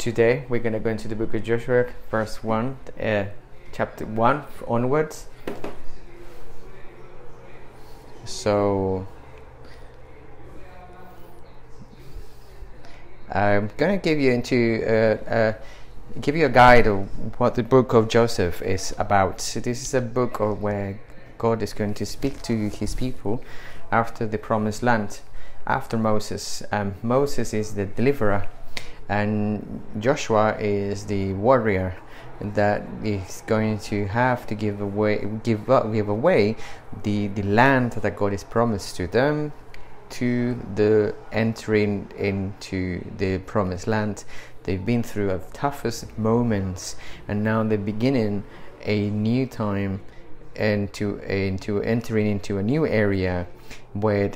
today we're going to go into the book of Joshua, verse 1, uh, chapter 1 onwards. So, I'm going to give you into uh, uh, give you a guide of what the book of Joseph is about. So this is a book of where God is going to speak to His people after the promised land, after Moses. Um, Moses is the deliverer, and Joshua is the warrior that is going to have to give away, give up, give away the the land that God has promised to them to the entering into the promised land. They've been through the toughest moments, and now they're beginning a new time into into entering into a new area where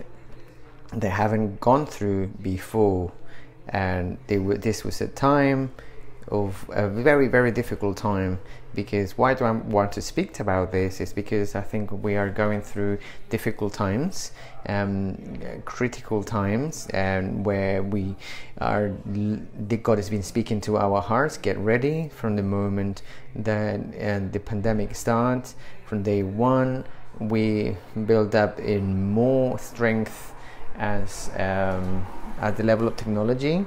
they haven't gone through before, and they were, this was a time of a very very difficult time because why do I want to speak about this is because I think we are going through difficult times, um, critical times, and where we are. God has been speaking to our hearts. Get ready from the moment that uh, the pandemic starts. From day one, we build up in more strength as um, at the level of technology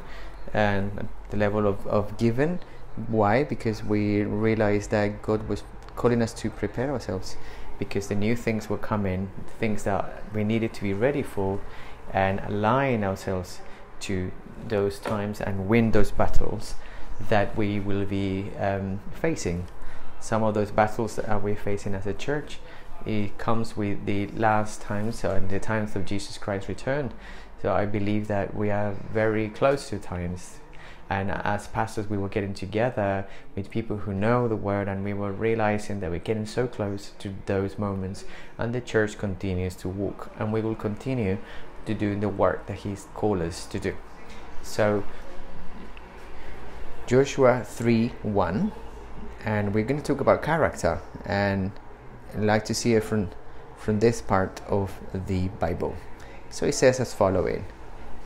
and the level of, of giving why? Because we realized that God was calling us to prepare ourselves because the new things were coming, things that we needed to be ready for, and align ourselves to those times and win those battles that we will be um, facing. Some of those battles that we're facing as a church, it comes with the last times and the times of Jesus Christ's return. So I believe that we are very close to times and as pastors, we were getting together with people who know the word, and we were realizing that we're getting so close to those moments. And the church continues to walk, and we will continue to do the work that He's called us to do. So, Joshua 3 1, and we're going to talk about character, and I'd like to see it from, from this part of the Bible. So, it says as following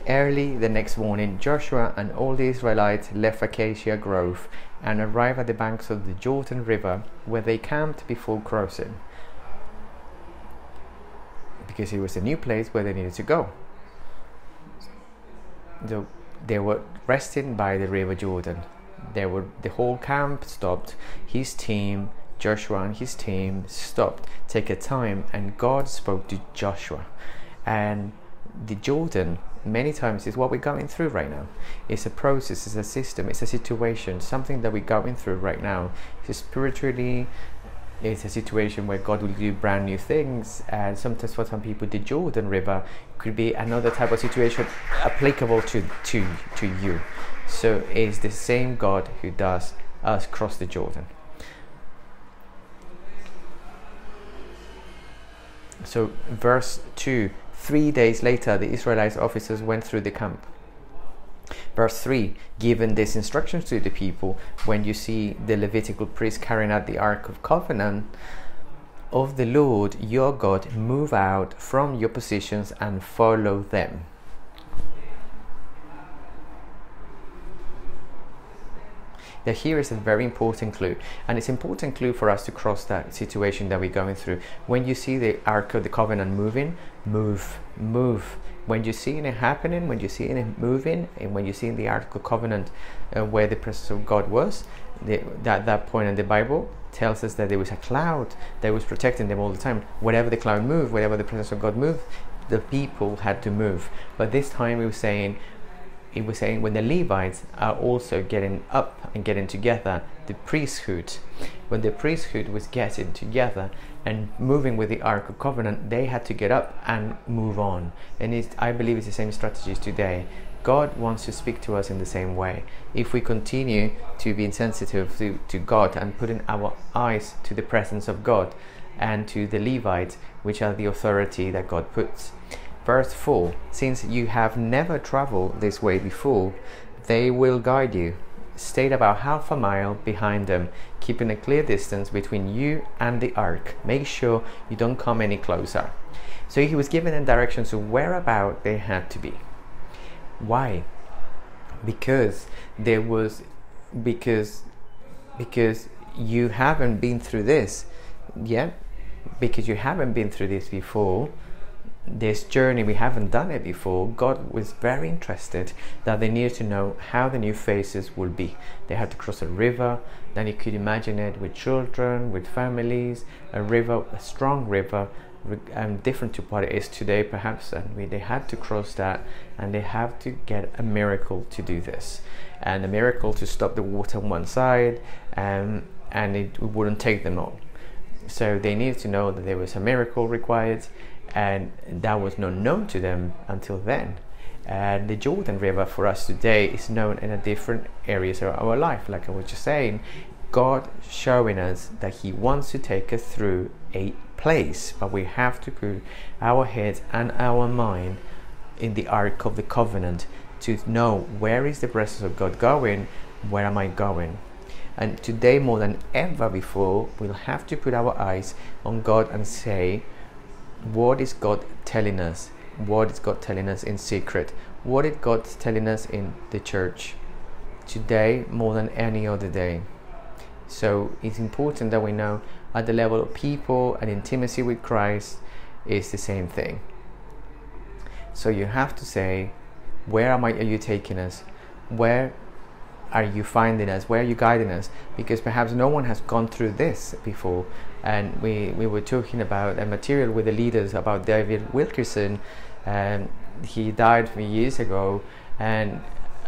Early the next morning, Joshua and all the Israelites left Acacia Grove and arrived at the banks of the Jordan River, where they camped before crossing, because it was a new place where they needed to go. So they were resting by the River Jordan. They were the whole camp stopped. His team, Joshua and his team, stopped, take a time, and God spoke to Joshua, and the Jordan many times is what we're going through right now. It's a process, it's a system, it's a situation, something that we're going through right now. It's spiritually, it's a situation where God will do brand new things, and sometimes for some people, the Jordan River could be another type of situation applicable to to to you. So it's the same God who does us cross the Jordan. So verse two Three days later, the Israelite officers went through the camp. Verse 3 Given these instructions to the people, when you see the Levitical priest carrying out the Ark of Covenant of the Lord your God, move out from your positions and follow them. Now here is a very important clue, and it's important clue for us to cross that situation that we're going through. When you see the Ark of the Covenant moving, move, move. When you see it happening, when you see it moving, and when you see in the Ark of Covenant uh, where the presence of God was, the, that that point in the Bible tells us that there was a cloud that was protecting them all the time. Whatever the cloud moved, whatever the presence of God moved, the people had to move. But this time he was saying, he was saying when the Levites are also getting up and getting together, the priesthood, when the priesthood was getting together and moving with the Ark of Covenant, they had to get up and move on. And I believe it's the same strategies today. God wants to speak to us in the same way. If we continue to be insensitive to, to God and putting our eyes to the presence of God and to the Levites, which are the authority that God puts, Verse 4 Since you have never traveled this way before, they will guide you. Stay about half a mile behind them, keeping a clear distance between you and the ark. Make sure you don't come any closer. So he was given them directions of whereabout they had to be. Why? Because there was because because you haven't been through this yet because you haven't been through this before this journey we haven't done it before god was very interested that they needed to know how the new faces would be. They had to cross a river then you could imagine it with children with families a river a strong river um, different to what it is today perhaps and we, they had to cross that and they have to get a miracle to do this and a miracle to stop the water on one side um, and it wouldn't take them all. So they needed to know that there was a miracle required and that was not known to them until then. And the jordan river for us today is known in a different areas of our life. Like i was just saying god showing us that he wants to take us through a place but we have to put our heads and our mind in the ark of the covenant to know where is the presence of god going where am i going? And today more than ever before we'll have to put our eyes on god and say what is God telling us? What is God telling us in secret? What is God telling us in the church today more than any other day? So it's important that we know at the level of people and intimacy with Christ is the same thing. So you have to say, where am I, are you taking us? Where are you finding us? Where are you guiding us? Because perhaps no one has gone through this before. And we, we were talking about a material with the leaders about David Wilkerson. And he died few years ago. And,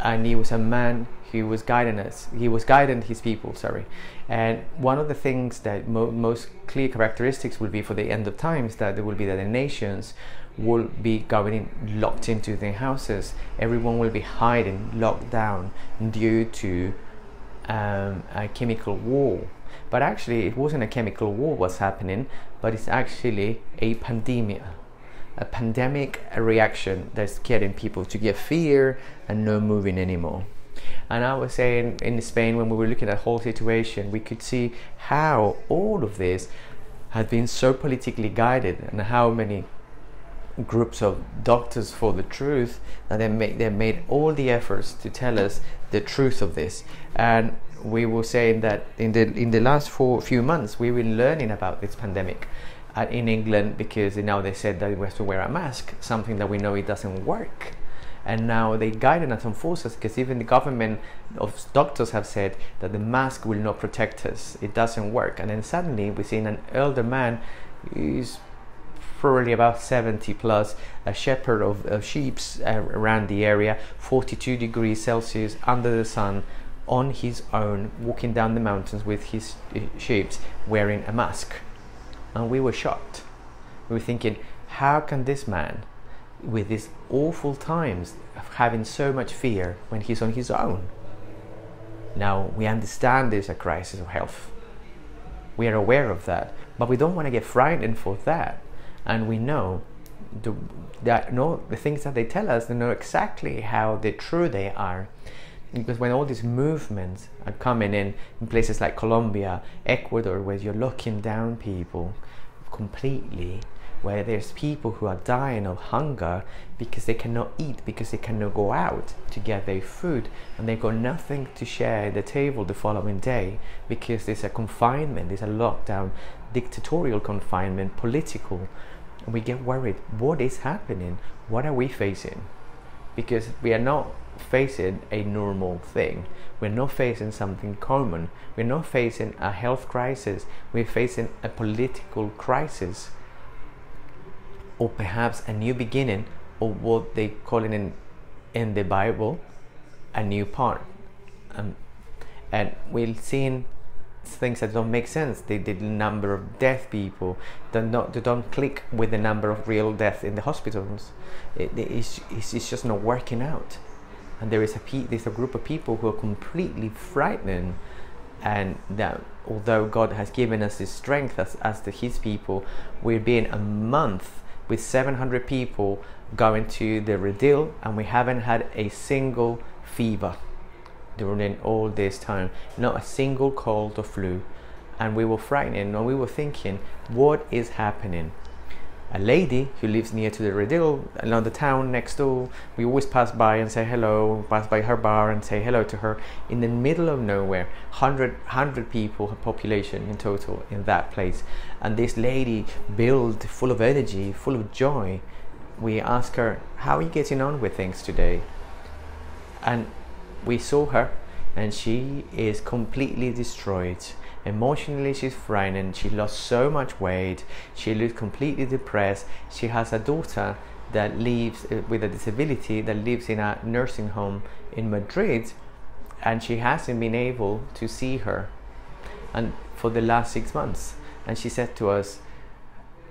and he was a man who was guiding us. He was guiding his people, sorry. And one of the things that mo- most clear characteristics will be for the end of times that there will be that the nations will be in, locked into their houses. Everyone will be hiding, locked down due to um, a chemical war. But actually, it wasn't a chemical war was happening, but it's actually a pandemic, a pandemic reaction that's getting people to get fear and no moving anymore. And I was saying in Spain when we were looking at the whole situation, we could see how all of this had been so politically guided and how many groups of doctors for the truth that they made they made all the efforts to tell us the truth of this and we were saying that in the in the last four few months we've been learning about this pandemic. Uh, in England because now they said that we have to wear a mask something that we know it doesn't work. And now they guide us and force us because even the government of doctors have said that the mask will not protect us. It doesn't work. And then suddenly we see an elder man who's probably about 70 plus, a shepherd of, of sheep uh, around the area, 42 degrees Celsius under the sun, on his own, walking down the mountains with his sheep, wearing a mask. And we were shocked. We were thinking, how can this man, with these awful times, of having so much fear when he's on his own? Now, we understand there's a crisis of health. We are aware of that, but we don't want to get frightened for that and we know the, that know the things that they tell us they know exactly how they true they are because when all these movements are coming in in places like Colombia, Ecuador, where you're locking down people completely, where there's people who are dying of hunger because they cannot eat, because they cannot go out to get their food, and they've got nothing to share at the table the following day because there's a confinement, there's a lockdown, dictatorial confinement, political. And we get worried what is happening? What are we facing? Because we are not facing a normal thing we're not facing something common we're not facing a health crisis we're facing a political crisis or perhaps a new beginning or what they call it in in the bible a new part um, and we've seen things that don't make sense. The, the number of deaf people, they don't, they don't click with the number of real deaths in the hospitals. It, it's, it's just not working out. And there is a there's a group of people who are completely frightened, and that although God has given us his strength as, as the His people, we've been a month with 700 people going to the Redil, and we haven't had a single fever during all this time, not a single cold or flu. And we were frightened and we were thinking, what is happening? A lady who lives near to the Redil, along the town next door. We always pass by and say hello, pass by her bar and say hello to her. In the middle of nowhere, 100, 100 people, her population in total in that place. And this lady, built full of energy, full of joy, we ask her, How are you getting on with things today? And we saw her, and she is completely destroyed. Emotionally, she's frightened. She lost so much weight. She looks completely depressed. She has a daughter that lives uh, with a disability that lives in a nursing home in Madrid, and she hasn't been able to see her and for the last six months. And she said to us,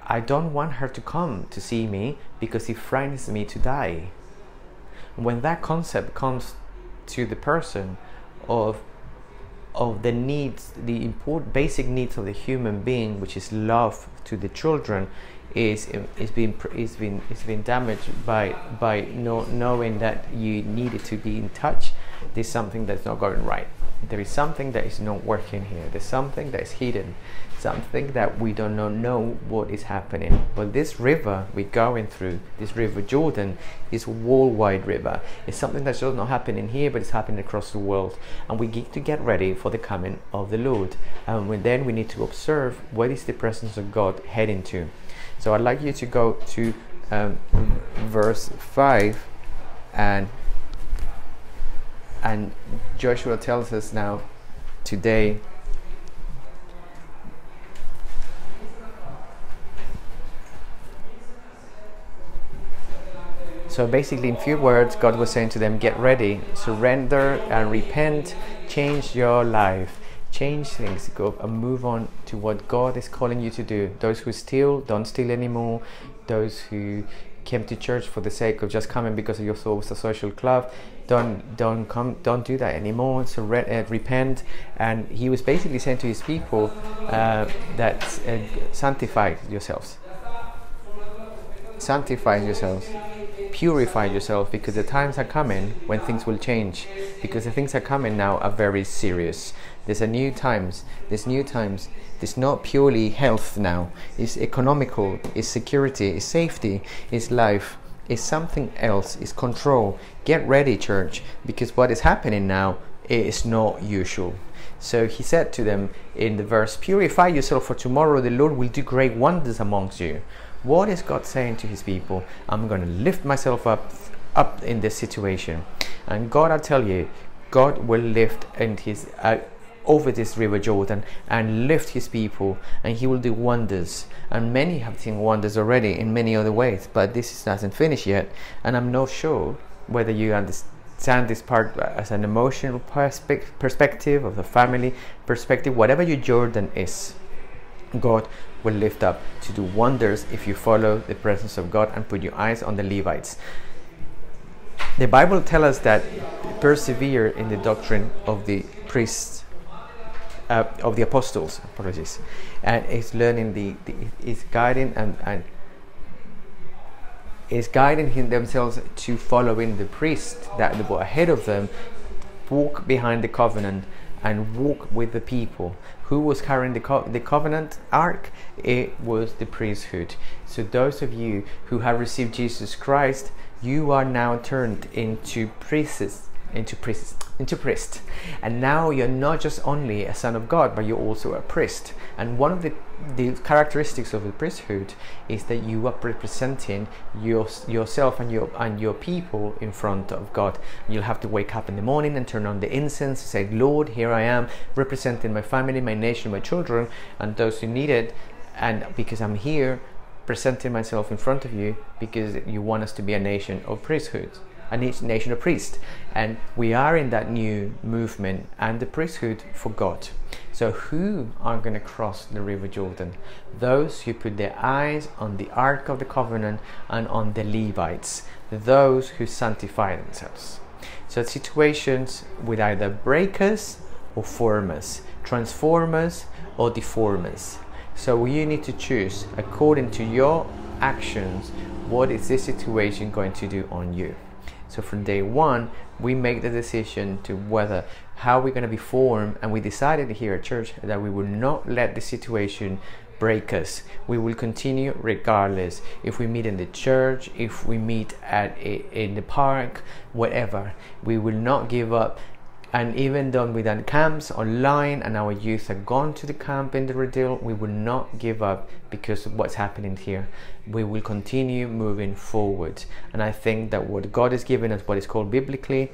I don't want her to come to see me because it frightens me to die. When that concept comes to the person of of the needs, the important basic needs of the human being, which is love to the children, is is being is been is been damaged by by no, knowing that you needed to be in touch. There's something that's not going right. There is something that is not working here. There's something that is hidden something that we don't know, know what is happening. But this river we're going through, this river Jordan, is a worldwide river. It's something that's just not happening here, but it's happening across the world. And we need to get ready for the coming of the Lord. And then we need to observe what is the presence of God heading to. So I'd like you to go to um, verse 5 and and Joshua tells us now today So basically, in few words, God was saying to them, Get ready, surrender and repent, change your life, change things, go and move on to what God is calling you to do. Those who steal, don't steal anymore. Those who came to church for the sake of just coming because you thought it was a social club, don't don't come, don't do that anymore. So uh, repent. And he was basically saying to his people uh, that uh, sanctify yourselves, sanctify yourselves purify yourself because the times are coming when things will change. Because the things are coming now are very serious. There's a new times. There's new times it's not purely health now. It's economical it's security it's safety it's life it's something else it's control. Get ready church because what is happening now is not usual. So he said to them in the verse purify yourself for tomorrow the lord will do great wonders amongst you what is God saying to his people? I'm going to lift myself up up in this situation. And God, I tell you, God will lift and his uh, over this river Jordan and lift his people and he will do wonders and many have seen wonders already in many other ways but this hasn't finished yet and I'm not sure whether you understand this part as an emotional perspe- perspective of the family perspective whatever your Jordan is God will lift up to do wonders if you follow the presence of God and put your eyes on the Levites. The Bible tells us that persevere in the doctrine of the priests, uh, of the apostles, apologies, and is learning the, the is guiding and, and is guiding him themselves to following the priest that were ahead of them, walk behind the covenant and walk with the people. Who was carrying the, co- the covenant ark? It was the priesthood. So, those of you who have received Jesus Christ, you are now turned into priests into priest into priest and now you're not just only a son of god but you're also a priest and one of the the characteristics of the priesthood is that you are representing your, yourself and your and your people in front of God. You'll have to wake up in the morning and turn on the incense, say, "Lord, here I am, representing my family, my nation, my children, and those who need it." And because I'm here, presenting myself in front of you, because you want us to be a nation of priesthood a nation of priests. And we are in that new movement and the priesthood for God. So, who are going to cross the River Jordan? Those who put their eyes on the Ark of the Covenant and on the Levites, those who sanctify themselves. So, situations with either breakers or formers, transformers or deformers. So, you need to choose according to your actions what is this situation going to do on you. So from day one, we make the decision to whether how we're going to be formed, and we decided here at church that we will not let the situation break us. We will continue regardless. If we meet in the church, if we meet at a, in the park, whatever, we will not give up. And even though we done camps online and our youth have gone to the camp in the Redil, we will not give up because of what's happening here. We will continue moving forward. And I think that what God has given us, what is called biblically,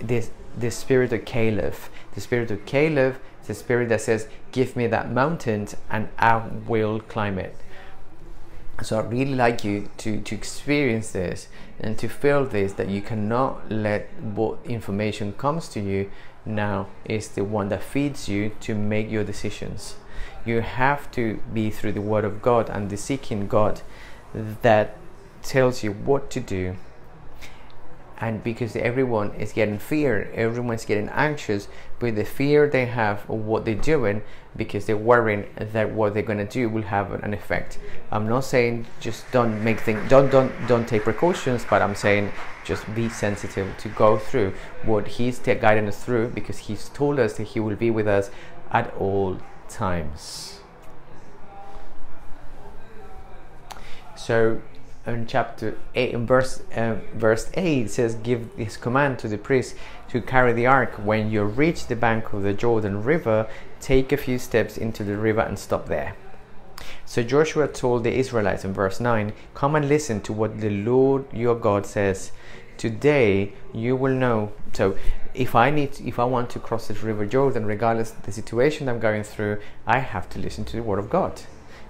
this the spirit of Caleb. The spirit of Caleb is the spirit that says, Give me that mountain and I will climb it. So I really like you to, to experience this and to feel this that you cannot let what information comes to you now is the one that feeds you to make your decisions. You have to be through the Word of God and the seeking God that tells you what to do and because everyone is getting fear everyone's getting anxious with the fear they have of what they're doing because they're worrying that what they're going to do will have an effect. I'm not saying just don't make things don't don't don't take precautions but i'm saying just be sensitive to go through what he's guiding us through because he's told us that he will be with us at all times. So in chapter 8 in verse uh, verse 8 it says give this command to the priest to carry the ark. When you reach the bank of the jordan river take a few steps into the river and stop there. So joshua told the israelites in verse 9 come and listen to what the lord your god says. Today you will know. So if i need if i want to cross this river jordan regardless of the situation i'm going through i have to listen to the word of god.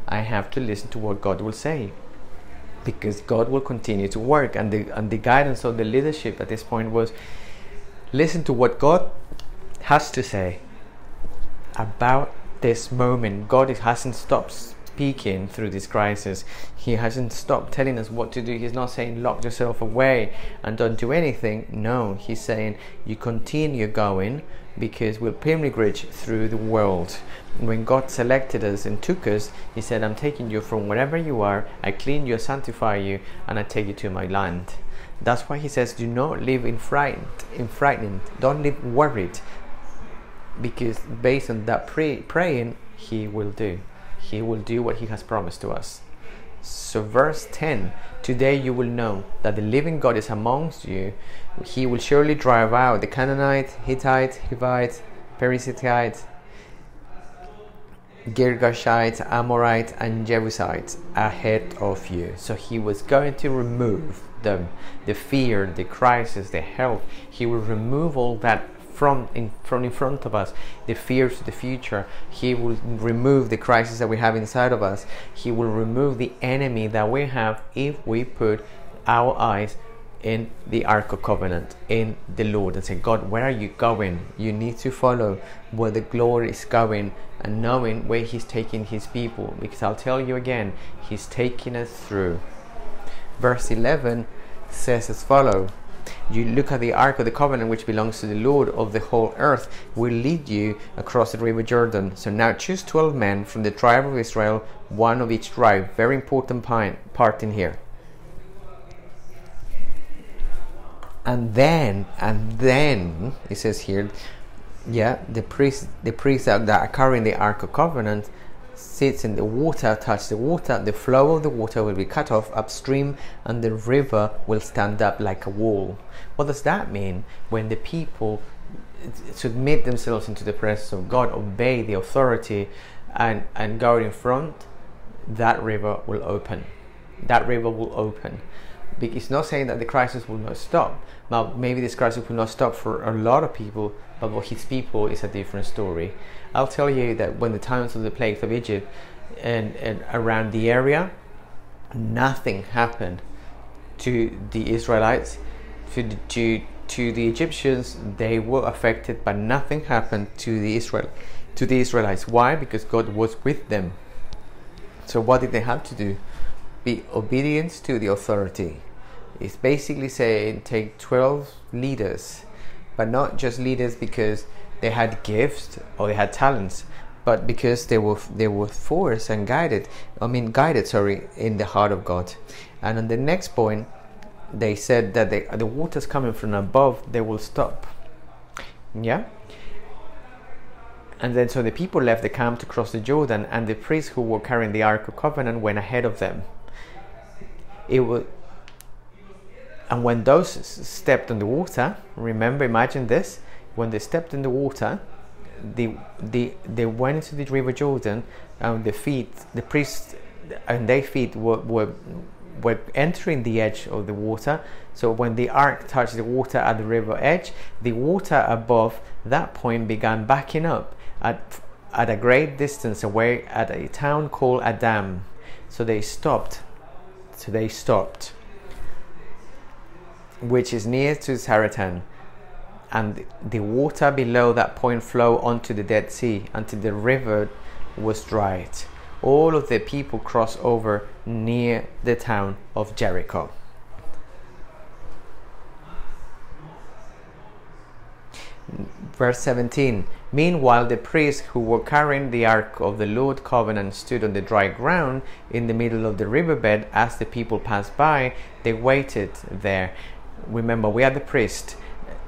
I have to listen to what god will say because God will continue to work. And the, and the guidance of the leadership at this point was listen to what God has to say about this moment. God hasn't stopped speaking through this crisis. He hasn't stopped telling us what to do. He's not saying lock yourself away and don't do anything. No, He's saying you continue going because we'll pilgrimage through the world. When God selected us and took us, He said, I'm taking you from wherever you are, I clean you, I sanctify you, and I take you to my land. That's why He says, Do not live in frightened, in frightened. Don't live worried. Because based on that pray, praying, He will do. He will do what He has promised to us. So, verse 10 Today you will know that the living God is amongst you. He will surely drive out the Canaanite, Hittite, Hivite, Perizzite, Girgashite, Amorites, and Jebusites ahead of you. So he was going to remove them, the fear, the crisis, the health. He will remove all that from in, from in front of us, the fears of the future. He will remove the crisis that we have inside of us. He will remove the enemy that we have if we put our eyes in the Ark of Covenant, in the Lord, and say, God, where are you going? You need to follow where the glory is going and knowing where He's taking His people. Because I'll tell you again, He's taking us through. Verse 11 says as follows you look at the Ark of the Covenant, which belongs to the Lord of the whole earth, will lead you across the river Jordan. So now choose 12 men from the tribe of Israel, one of each tribe. Very important part in here. And then, and then, it says here, yeah, the priests, the priests that are carrying the Ark of Covenant sits in the water, touch the water, the flow of the water will be cut off upstream and the river will stand up like a wall. What does that mean? When the people submit themselves into the presence of God, obey the authority, and, and go in front, that river will open. That river will open. It's not saying that the crisis will not stop. Now, maybe this crisis will not stop for a lot of people, but for his people is a different story. I'll tell you that when the times of the plagues of Egypt and, and around the area, nothing happened to the Israelites, to, to, to the Egyptians. They were affected, but nothing happened to the Israel to the Israelites. Why? Because God was with them. So what did they have to do? Be obedience to the authority. It's basically saying take 12 leaders, but not just leaders because they had gifts or they had talents, but because they were they were forced and guided. I mean, guided, sorry, in the heart of God. And on the next point, they said that they, the waters coming from above, they will stop. Yeah. And then so the people left the camp to cross the Jordan, and the priests who were carrying the Ark of Covenant went ahead of them. It was, and when those stepped on the water, remember, imagine this: when they stepped in the water, they they they went into the river Jordan, and the feet, the priests, and their feet were were were entering the edge of the water. So when the ark touched the water at the river edge, the water above that point began backing up at, at a great distance away at a town called Adam. So they stopped. So they stopped, which is near to Zarethan. And the water below that point flowed onto the Dead Sea until the river was dried. All of the people crossed over near the town of Jericho. Verse 17 Meanwhile, the priests who were carrying the ark of the Lord covenant stood on the dry ground in the middle of the riverbed as the people passed by. They waited there. Remember, we are the priests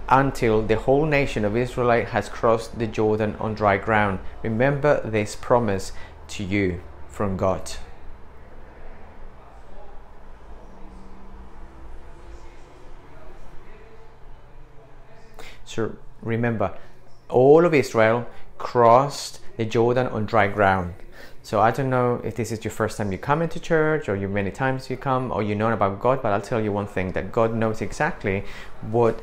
until the whole nation of Israel has crossed the Jordan on dry ground. Remember this promise to you from God. So remember, all of Israel crossed the Jordan on dry ground. So I don't know if this is your first time you come into church or you many times you come or you know about God, but I'll tell you one thing that God knows exactly what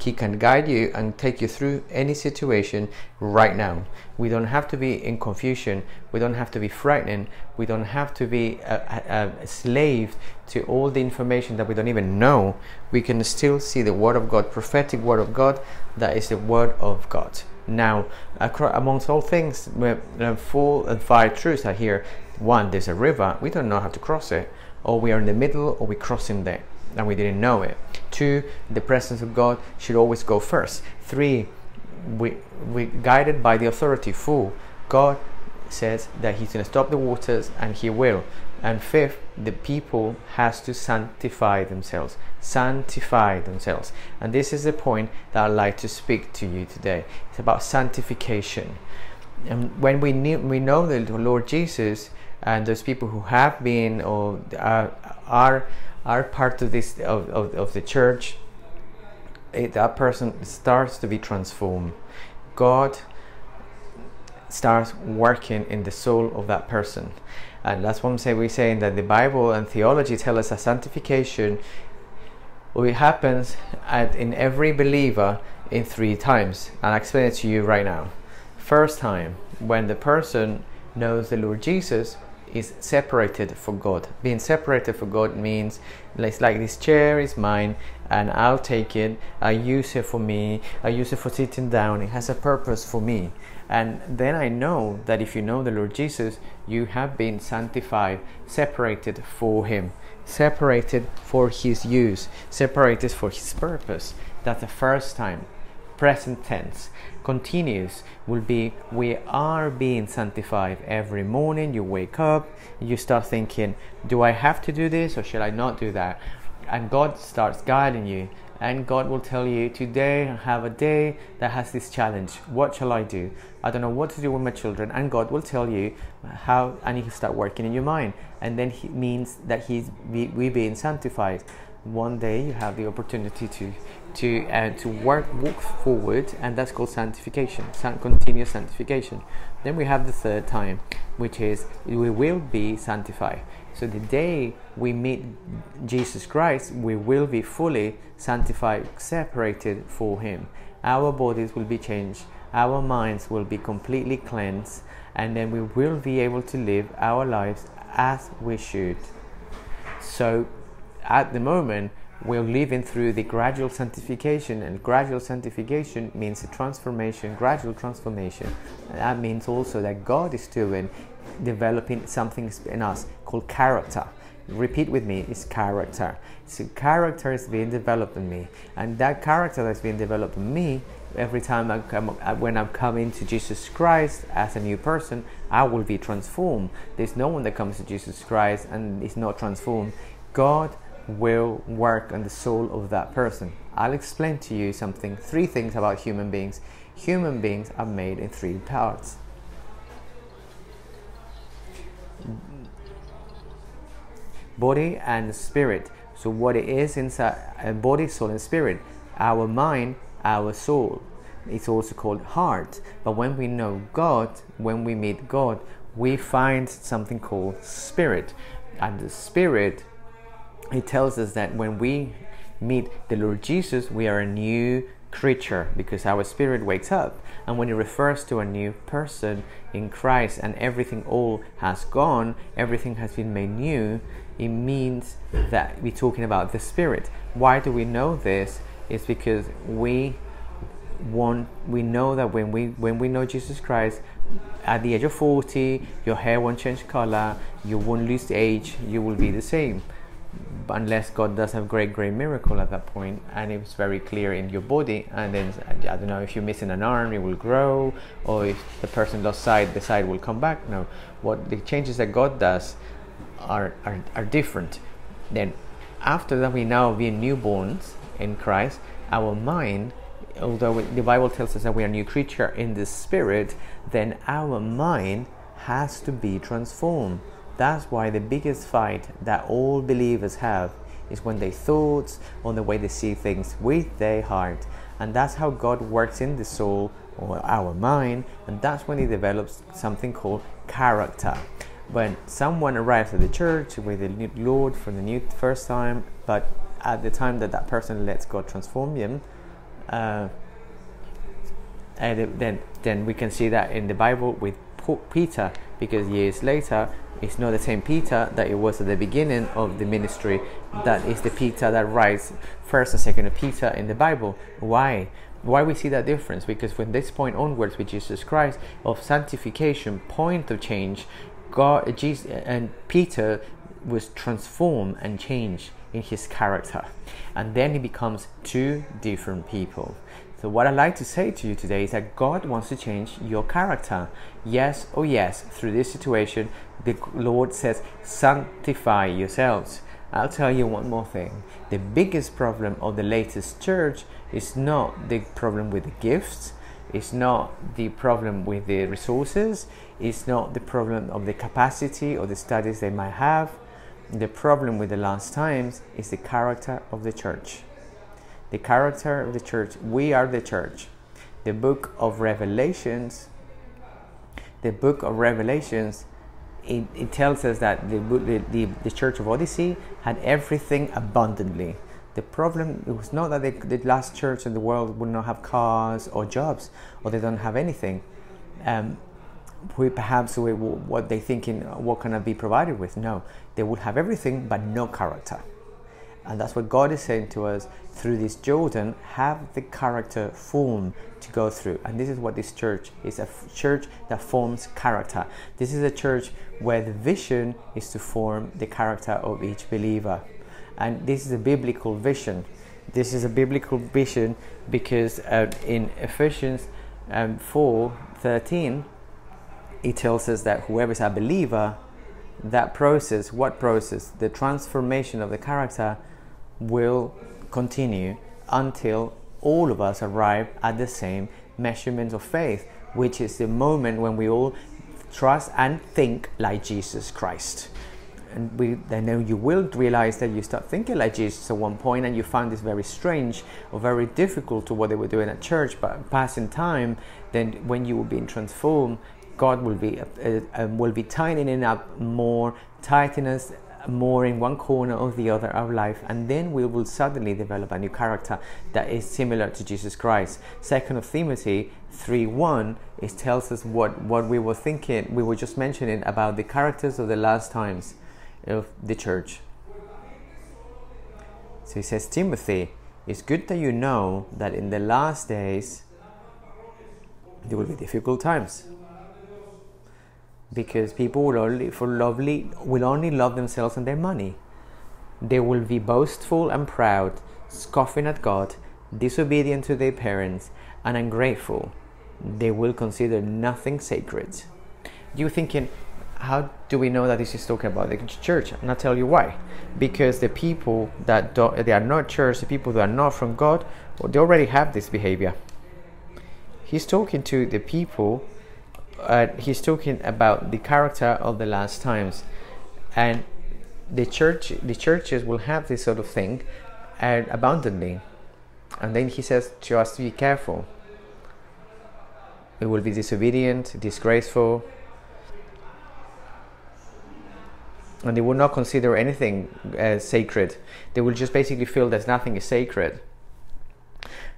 he can guide you and take you through any situation right now. We don't have to be in confusion. We don't have to be frightened. We don't have to be a, a, a slave to all the information that we don't even know. We can still see the Word of God, prophetic Word of God, that is the Word of God. Now, amongst all things, um, four and five truths are here. One, there's a river. We don't know how to cross it, or we are in the middle, or we're crossing there and we didn't know it. Two, the presence of God should always go first. Three, we we guided by the authority. Four, God says that He's going to stop the waters, and He will. And fifth, the people has to sanctify themselves, sanctify themselves. And this is the point that I'd like to speak to you today. It's about sanctification. And when we knew, we know the Lord Jesus and those people who have been or are, are are part of this of, of, of the church it, that person starts to be transformed god starts working in the soul of that person and that's what i'm saying we're saying that the bible and theology tell us that sanctification it happens at, in every believer in three times and i explain it to you right now first time when the person knows the lord jesus is separated for God. Being separated for God means it's like this chair is mine and I'll take it. I use it for me. I use it for sitting down. It has a purpose for me. And then I know that if you know the Lord Jesus, you have been sanctified, separated for Him, separated for His use, separated for His purpose. That's the first time. Present tense. Continues will be we are being sanctified every morning. You wake up you start thinking do i have to do this or should i not do that? And god starts guiding you. And god will tell you today I have a day that has this challenge. What shall i do i don't know what to do with my children and god will tell you how and he start working in your mind. And then He means that he's we, we being sanctified. One day you have the opportunity to to uh, to work walk forward and that's called sanctification continuous sanctification. Then we have the third time which is we will be sanctified. So the day we meet jesus christ we will be fully sanctified separated for him. Our bodies will be changed our minds will be completely cleansed and then we will be able to live our lives as we should. So at the moment we're living through the gradual sanctification and gradual sanctification means a transformation gradual transformation. That means also that god is doing developing something in us called character. Repeat with me is character. So character is being developed in me and that character that's being developed in me every time I come, uh, when I'm coming to Jesus Christ as a new person, I will be transformed. There's no one that comes to Jesus Christ and is not transformed. God will work on the soul of that person. I'll explain to you something, three things about human beings. Human beings are made in three parts. Body and spirit. So, what it is inside a body, soul, and spirit, our mind, our soul. It's also called heart. But when we know God, when we meet God, we find something called spirit. And the spirit, it tells us that when we meet the Lord Jesus, we are a new creature because our spirit wakes up. And when it refers to a new person in Christ and everything all has gone, everything has been made new, it means that we're talking about the spirit. Why do we know this? It's because we want we know that when we when we know Jesus Christ at the age of 40 your hair won't change color you won't lose age you will be the same. Unless God does a great great miracle at that point and it's very clear in your body and then I don't know if you're missing an arm it will grow or if the person lost sight the sight will come back. No. What the changes that God does are, are, are different. Then after that we now being newborns in Christ our mind although the Bible tells us that we are a new creature in the spirit, then our mind has to be transformed. That's why the biggest fight that all believers have is when their thoughts on the way they see things with their heart. And that's how God works in the soul or our mind, and that's when He develops something called character. When someone arrives at the church with the Lord for the new first time, but at the time that that person lets God transform him, uh, and then then we can see that in the Bible with Peter because years later it's not the same Peter that it was at the beginning of the ministry. That is the Peter that writes first and second of Peter in the Bible. Why? Why we see that difference? Because from this point onwards with Jesus Christ of sanctification point of change God Jesus and Peter was transformed and changed in his character. And then he becomes two different people. So, what I'd like to say to you today is that God wants to change your character. Yes, oh yes, through this situation, the Lord says, sanctify yourselves. I'll tell you one more thing. The biggest problem of the latest church is not the problem with the gifts, it's not the problem with the resources, it's not the problem of the capacity or the studies they might have the problem with the last times is the character of the church. The character of the church. We are the church. The book of Revelations, the book of Revelations, it, it tells us that the, the, the, the church of Laodicea had everything abundantly. The problem it was not that they, the last church in the world would not have cars or jobs or they don't have anything. Um, we perhaps we, what they thinking what can I be provided with no they will have everything but no character. And that's what God is saying to us through this Jordan have the character form to go through. And this is what this church is a f- church that forms character. This is a church where the vision is to form the character of each believer. And this is a biblical vision. This is a biblical vision because uh, in Ephesians um, 4 13 it tells us that whoever is a believer, that process, what process? The transformation of the character will continue until all of us arrive at the same measurement of faith, which is the moment when we all trust and think like Jesus Christ. And we, know you will realize that you start thinking like Jesus at one point, and you find this very strange or very difficult to what they were doing at church. But passing time, then when you will be transformed, God will be uh, uh, will be tightening up more, tightening us more in one corner or the other of life, and then we will suddenly develop a new character that is similar to Jesus Christ. Second of Timothy three one it tells us what what we were thinking. We were just mentioning about the characters of the last times of the church. So he says, Timothy, it's good that you know that in the last days there will be difficult times because people will only for lovely will only love themselves and their money. They will be boastful and proud, scoffing at God, disobedient to their parents, and ungrateful. They will consider nothing sacred. You're thinking, how do we know that this is talking about the church? And I'll tell you why. Because the people that they are not church, the people that are not from God, well, they already have this behavior. He's talking to the people. Uh, he's talking about the character of the last times, and the church, the churches will have this sort of thing, and abundantly. And then he says to us to be careful. We will be disobedient, disgraceful, and they will not consider anything as sacred. They will just basically feel that nothing is sacred,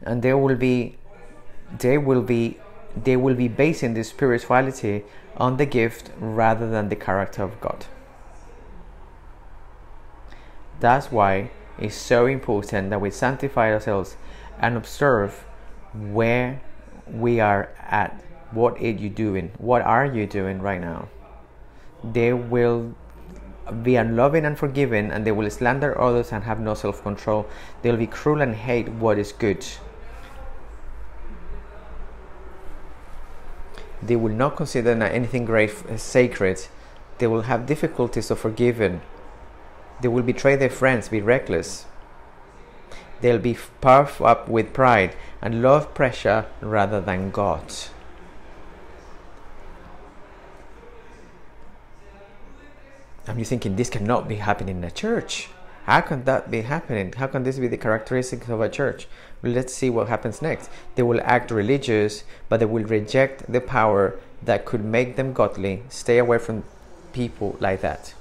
and there will be, there will be, they will be basing their spirituality on the gift rather than the character of God. That's why it's so important that we sanctify ourselves and observe where we are at. What are you doing? What are you doing right now? They will be unloving and forgiving, and they will slander others and have no self control. They'll be cruel and hate what is good. They will not consider anything great uh, sacred. They will have difficulties of forgiving. They will betray their friends, be reckless. They'll be puffed up with pride and love pressure rather than God. And you're thinking, this cannot be happening in a church. How can that be happening? How can this be the characteristics of a church? Let's see what happens next. They will act religious, but they will reject the power that could make them godly. Stay away from people like that.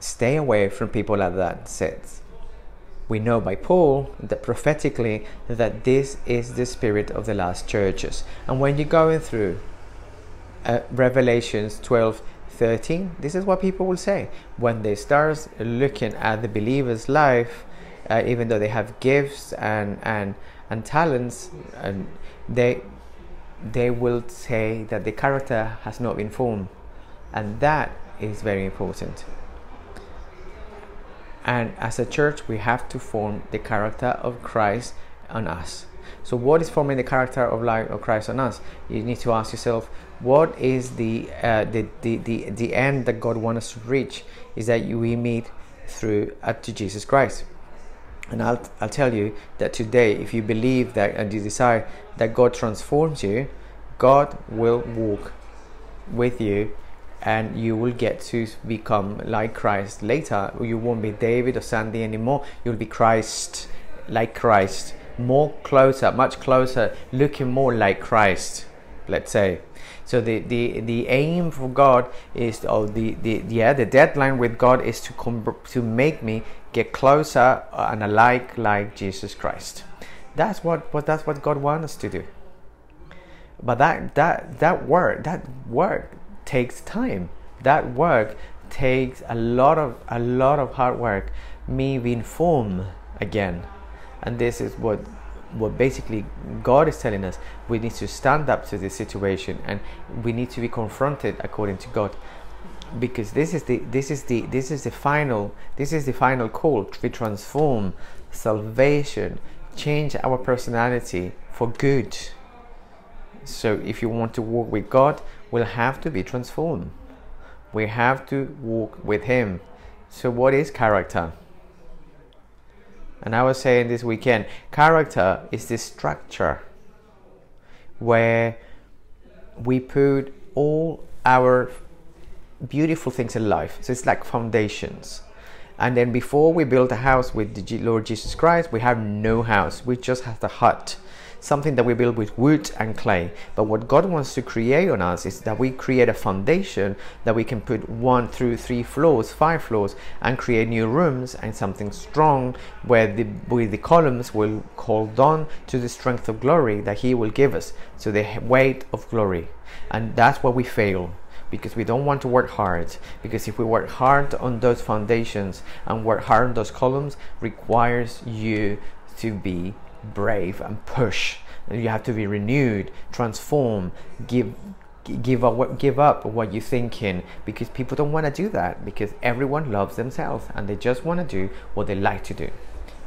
Stay away from people like that, says. We know by Paul that prophetically that this is the spirit of the last churches. And when you're going through uh, Revelations 12 13, this is what people will say. When they start looking at the believer's life, uh, even though they have gifts and, and, and talents, and they, they will say that the character has not been formed. And that is very important. And as a church, we have to form the character of Christ on us. So, what is forming the character of life of Christ on us? You need to ask yourself, what is the uh, the, the, the the end that God wants us to reach? Is that we meet through up to Jesus Christ. And I'll, I'll tell you that today, if you believe that and you desire that God transforms you, God will walk with you and you will get to become like Christ later. You won't be David or Sandy anymore. You'll be Christ, like Christ, more closer, much closer, looking more like Christ. Let's say. So the, the, the aim for God is oh the, the yeah the deadline with God is to com- to make me get closer and alike like Jesus Christ. That's what, what that's what God wants us to do. But that that that work that work takes time. That work takes a lot of a lot of hard work. Me being formed again, and this is what what basically God is telling us. We need to stand up to this situation, and we need to be confronted according to God, because this is the this is the this is the final this is the final call to transform salvation, change our personality for good. So if you want to walk with God, will have to be transformed. We have to walk with Him. So, what is character? And I was saying this weekend character is the structure where we put all our beautiful things in life. So, it's like foundations. And then, before we build a house with the Lord Jesus Christ, we have no house, we just have the hut something that we build with wood and clay. But what God wants to create on us is that we create a foundation that we can put one through three floors, five floors, and create new rooms and something strong where the, where the columns will hold on to the strength of glory that He will give us. So the weight of glory. And that's where we fail because we don't want to work hard because if we work hard on those foundations and work hard on those columns requires you to be brave and push. You have to be renewed, transform, give give up give up what you're thinking. Because people don't want to do that because everyone loves themselves and they just want to do what they like to do.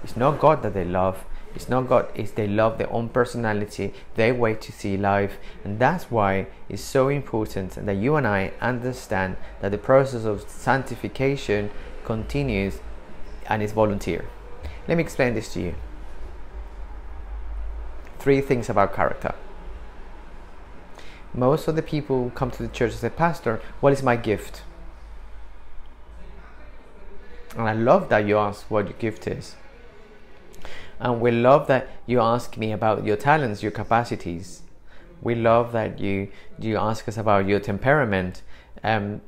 It's not god that they love it's not god it's they love their own personality their way to see life. And that's why it's so important that you and i understand that the process of sanctification continues and is volunteer. Let me explain this to you three things about character most of the people who come to the church and say, Pastor, what is my gift? And I love that you ask what your gift is. And we love that you ask me about your talents, your capacities. We love that you you ask us about your temperament. Um,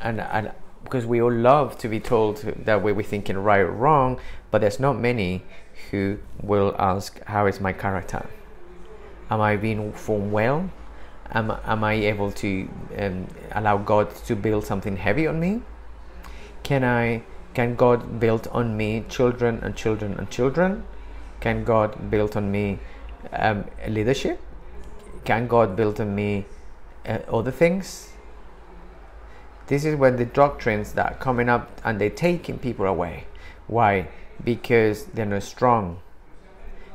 and, and because we all love to be told that we're thinking right or wrong, but there's not many who will ask, How is my character? Am I being formed well? am, am I able to um, allow God to build something heavy on me? Can I can God build on me children and children and children? Can God build on me um, leadership? Can God build on me uh, other things? This is when the doctrines that are coming up and they're taking people away. Why? Because they're not strong.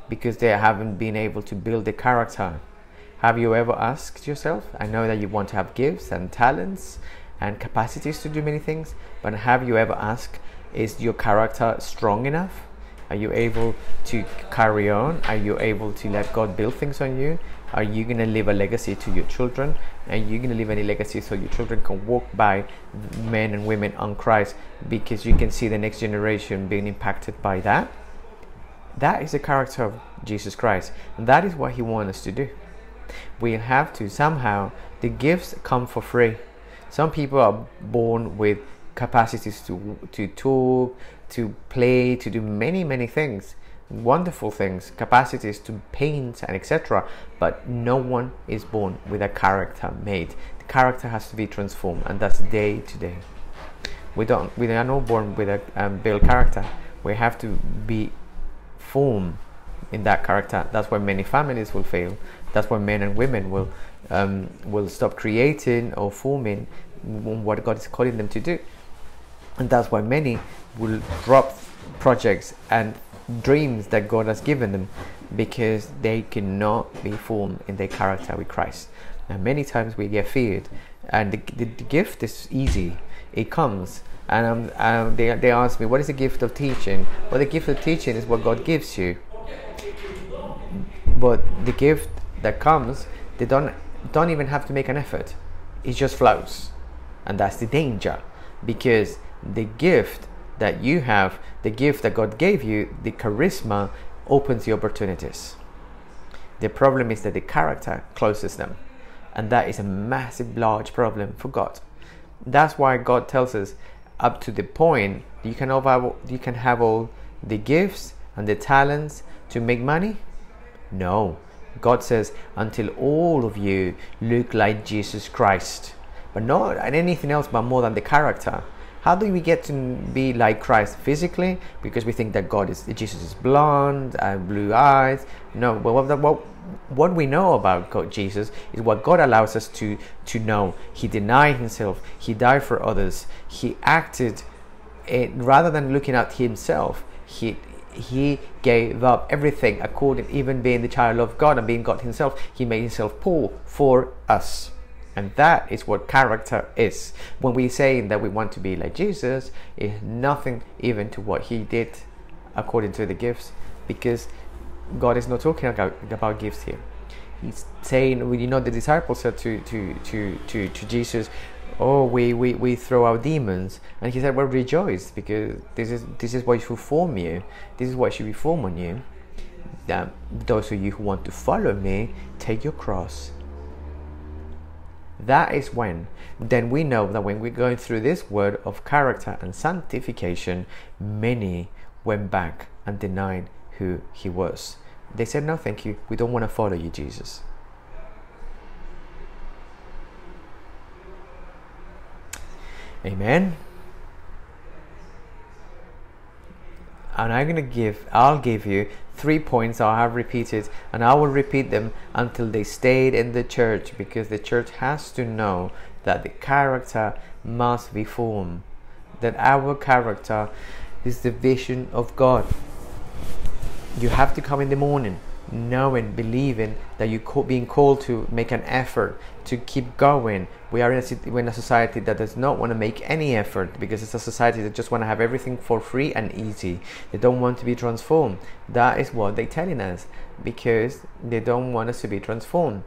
Because they haven't been able to build the character have you ever asked yourself? I know that you want to have gifts and talents and capacities to do many things, but have you ever asked, is your character strong enough? Are you able to carry on? Are you able to let God build things on you? Are you going to leave a legacy to your children? Are you going to leave any legacy so your children can walk by men and women on Christ because you can see the next generation being impacted by that? That is the character of Jesus Christ. And that is what He wants us to do we have to somehow the gifts come for free some people are born with capacities to to talk to play to do many many things wonderful things capacities to paint and etc but no one is born with a character made. The character has to be transformed and that's day to day. We don't we are not born with a um, built character. We have to be formed in that character. That's why many families will fail. That's why men and women will um, will stop creating or forming what God is calling them to do, and that's why many will drop projects and dreams that God has given them because they cannot be formed in their character with Christ. And many times we get feared, and the, the, the gift is easy; it comes. And um, um, they, they ask me, What is the gift of teaching? Well, the gift of teaching is what God gives you. But the gift that comes, they don't don't even have to make an effort. It just flows. And that's the danger because the gift that you have, the gift that God gave you, the charisma opens the opportunities. The problem is that the character closes them. And that is a massive, large problem for God. That's why God tells us up to the point you can have, you can have all the gifts and the talents to make money. No, God says, until all of you look like Jesus Christ. But not anything else but more than the character. How do we get to be like Christ physically? Because we think that God is Jesus is blonde and blue eyes. No, what, what, what we know about God, Jesus is what God allows us to to know. He denied himself. He died for others. He acted it, rather than looking at himself. He he gave up everything according even being the child of god and being god himself he made himself poor for us and that is what character is. When we say that we want to be like jesus is nothing even to what he did according to the gifts because god is not talking about, about gifts here. He's saying you know the disciples said to to to to, to jesus oh we, we, we throw out demons. And he said well rejoice because this is this is what should form you. This is what should be formed on you. That those of you who want to follow me take your cross that is when then we know that when we're going through this word of character and sanctification many went back and denied who he was. They said no thank you. We don't want to follow you jesus. Amen. and I'm gonna give I'll give you three points I have repeated and I will repeat them until they stayed in the church because the church has to know that the character must be formed that our character is the vision of God you have to come in the morning knowing, believing that you're being called to make an effort to keep going. We are in a, in a society that does not want to make any effort because it's a society that just want to have everything for free and easy. They don't want to be transformed. That is what they're telling us because they don't want us to be transformed.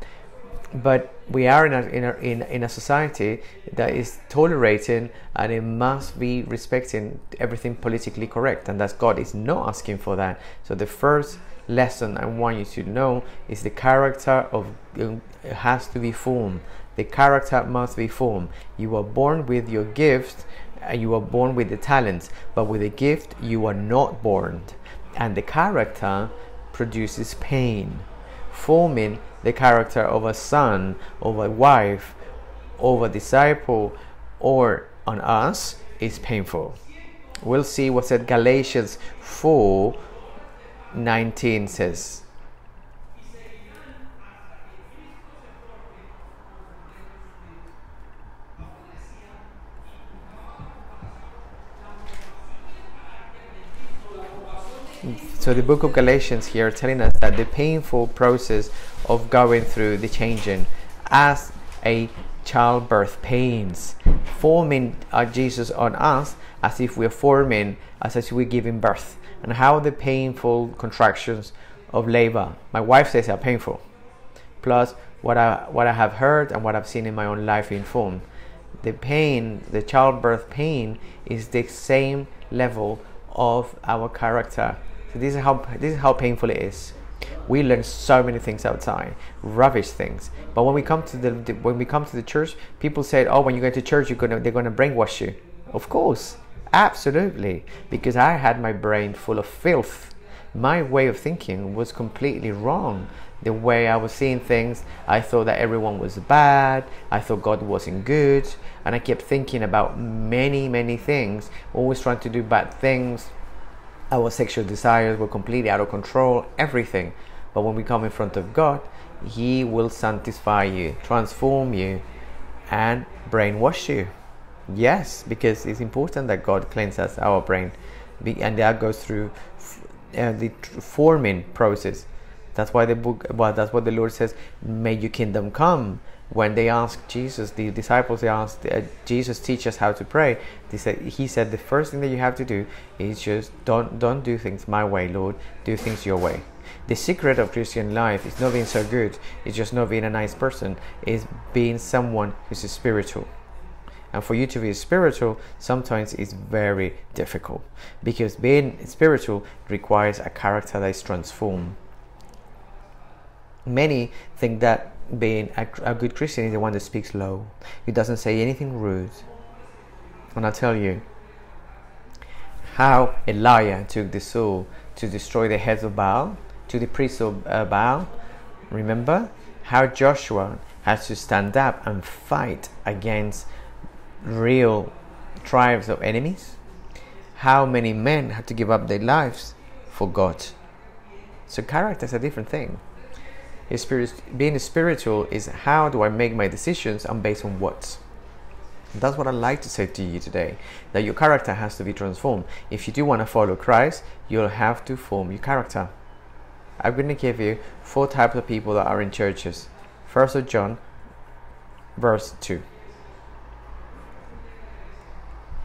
But we are in a, in a, in, in a society that is tolerating and it must be respecting everything politically correct. And that's God is not asking for that. So the first lesson I want you to know is the character of um, has to be formed. The character must be formed. You are born with your gift and you are born with the talents, but with a gift you are not born. And the character produces pain. Forming the character of a son, of a wife, of a disciple, or on us is painful. We'll see what's at Galatians 4 19 says. So the book of Galatians here telling us that the painful process of going through the changing as a childbirth pains, forming uh, Jesus on us as if we're forming, as if we're giving birth and how the painful contractions of labor. My wife says are painful. Plus what I what I have heard and what I've seen in my own life informed. The pain, the childbirth pain, is the same level of our character. So this is how this is how painful it is. We learn so many things outside, rubbish things. But when we come to the, the when we come to the church, people say, "Oh, when you go to church, you're gonna they're gonna brainwash you." Of course, Absolutely, because I had my brain full of filth. My way of thinking was completely wrong. The way I was seeing things, I thought that everyone was bad, I thought God wasn't good, and I kept thinking about many, many things, always trying to do bad things. Our sexual desires were completely out of control, everything. But when we come in front of God, He will sanctify you, transform you, and brainwash you. Yes, because it's important that God cleanses our brain, and that goes through uh, the forming process. That's why the book, well, that's what the Lord says. May your kingdom come. When they asked Jesus, the disciples, they asked uh, Jesus, teach us how to pray. They said, He said, the first thing that you have to do is just don't don't do things my way, Lord. Do things your way. The secret of Christian life is not being so good. It's just not being a nice person. It's being someone who's spiritual. And for you to be spiritual, sometimes it's very difficult because being spiritual requires a character that is transformed. Many think that being a, a good Christian is the one that speaks low, He doesn't say anything rude. And I'll tell you how Elijah took the soul to destroy the heads of Baal, to the priests of uh, Baal. Remember how Joshua had to stand up and fight against real tribes of enemies? How many men had to give up their lives for God? So, character is a different thing. being spiritual is how do I make my decisions and based on what? That's what I'd like to say to you today. That your character has to be transformed. If you do want to follow Christ, you'll have to form your character. I'm going to give you four types of people that are in churches. First of John, verse 2.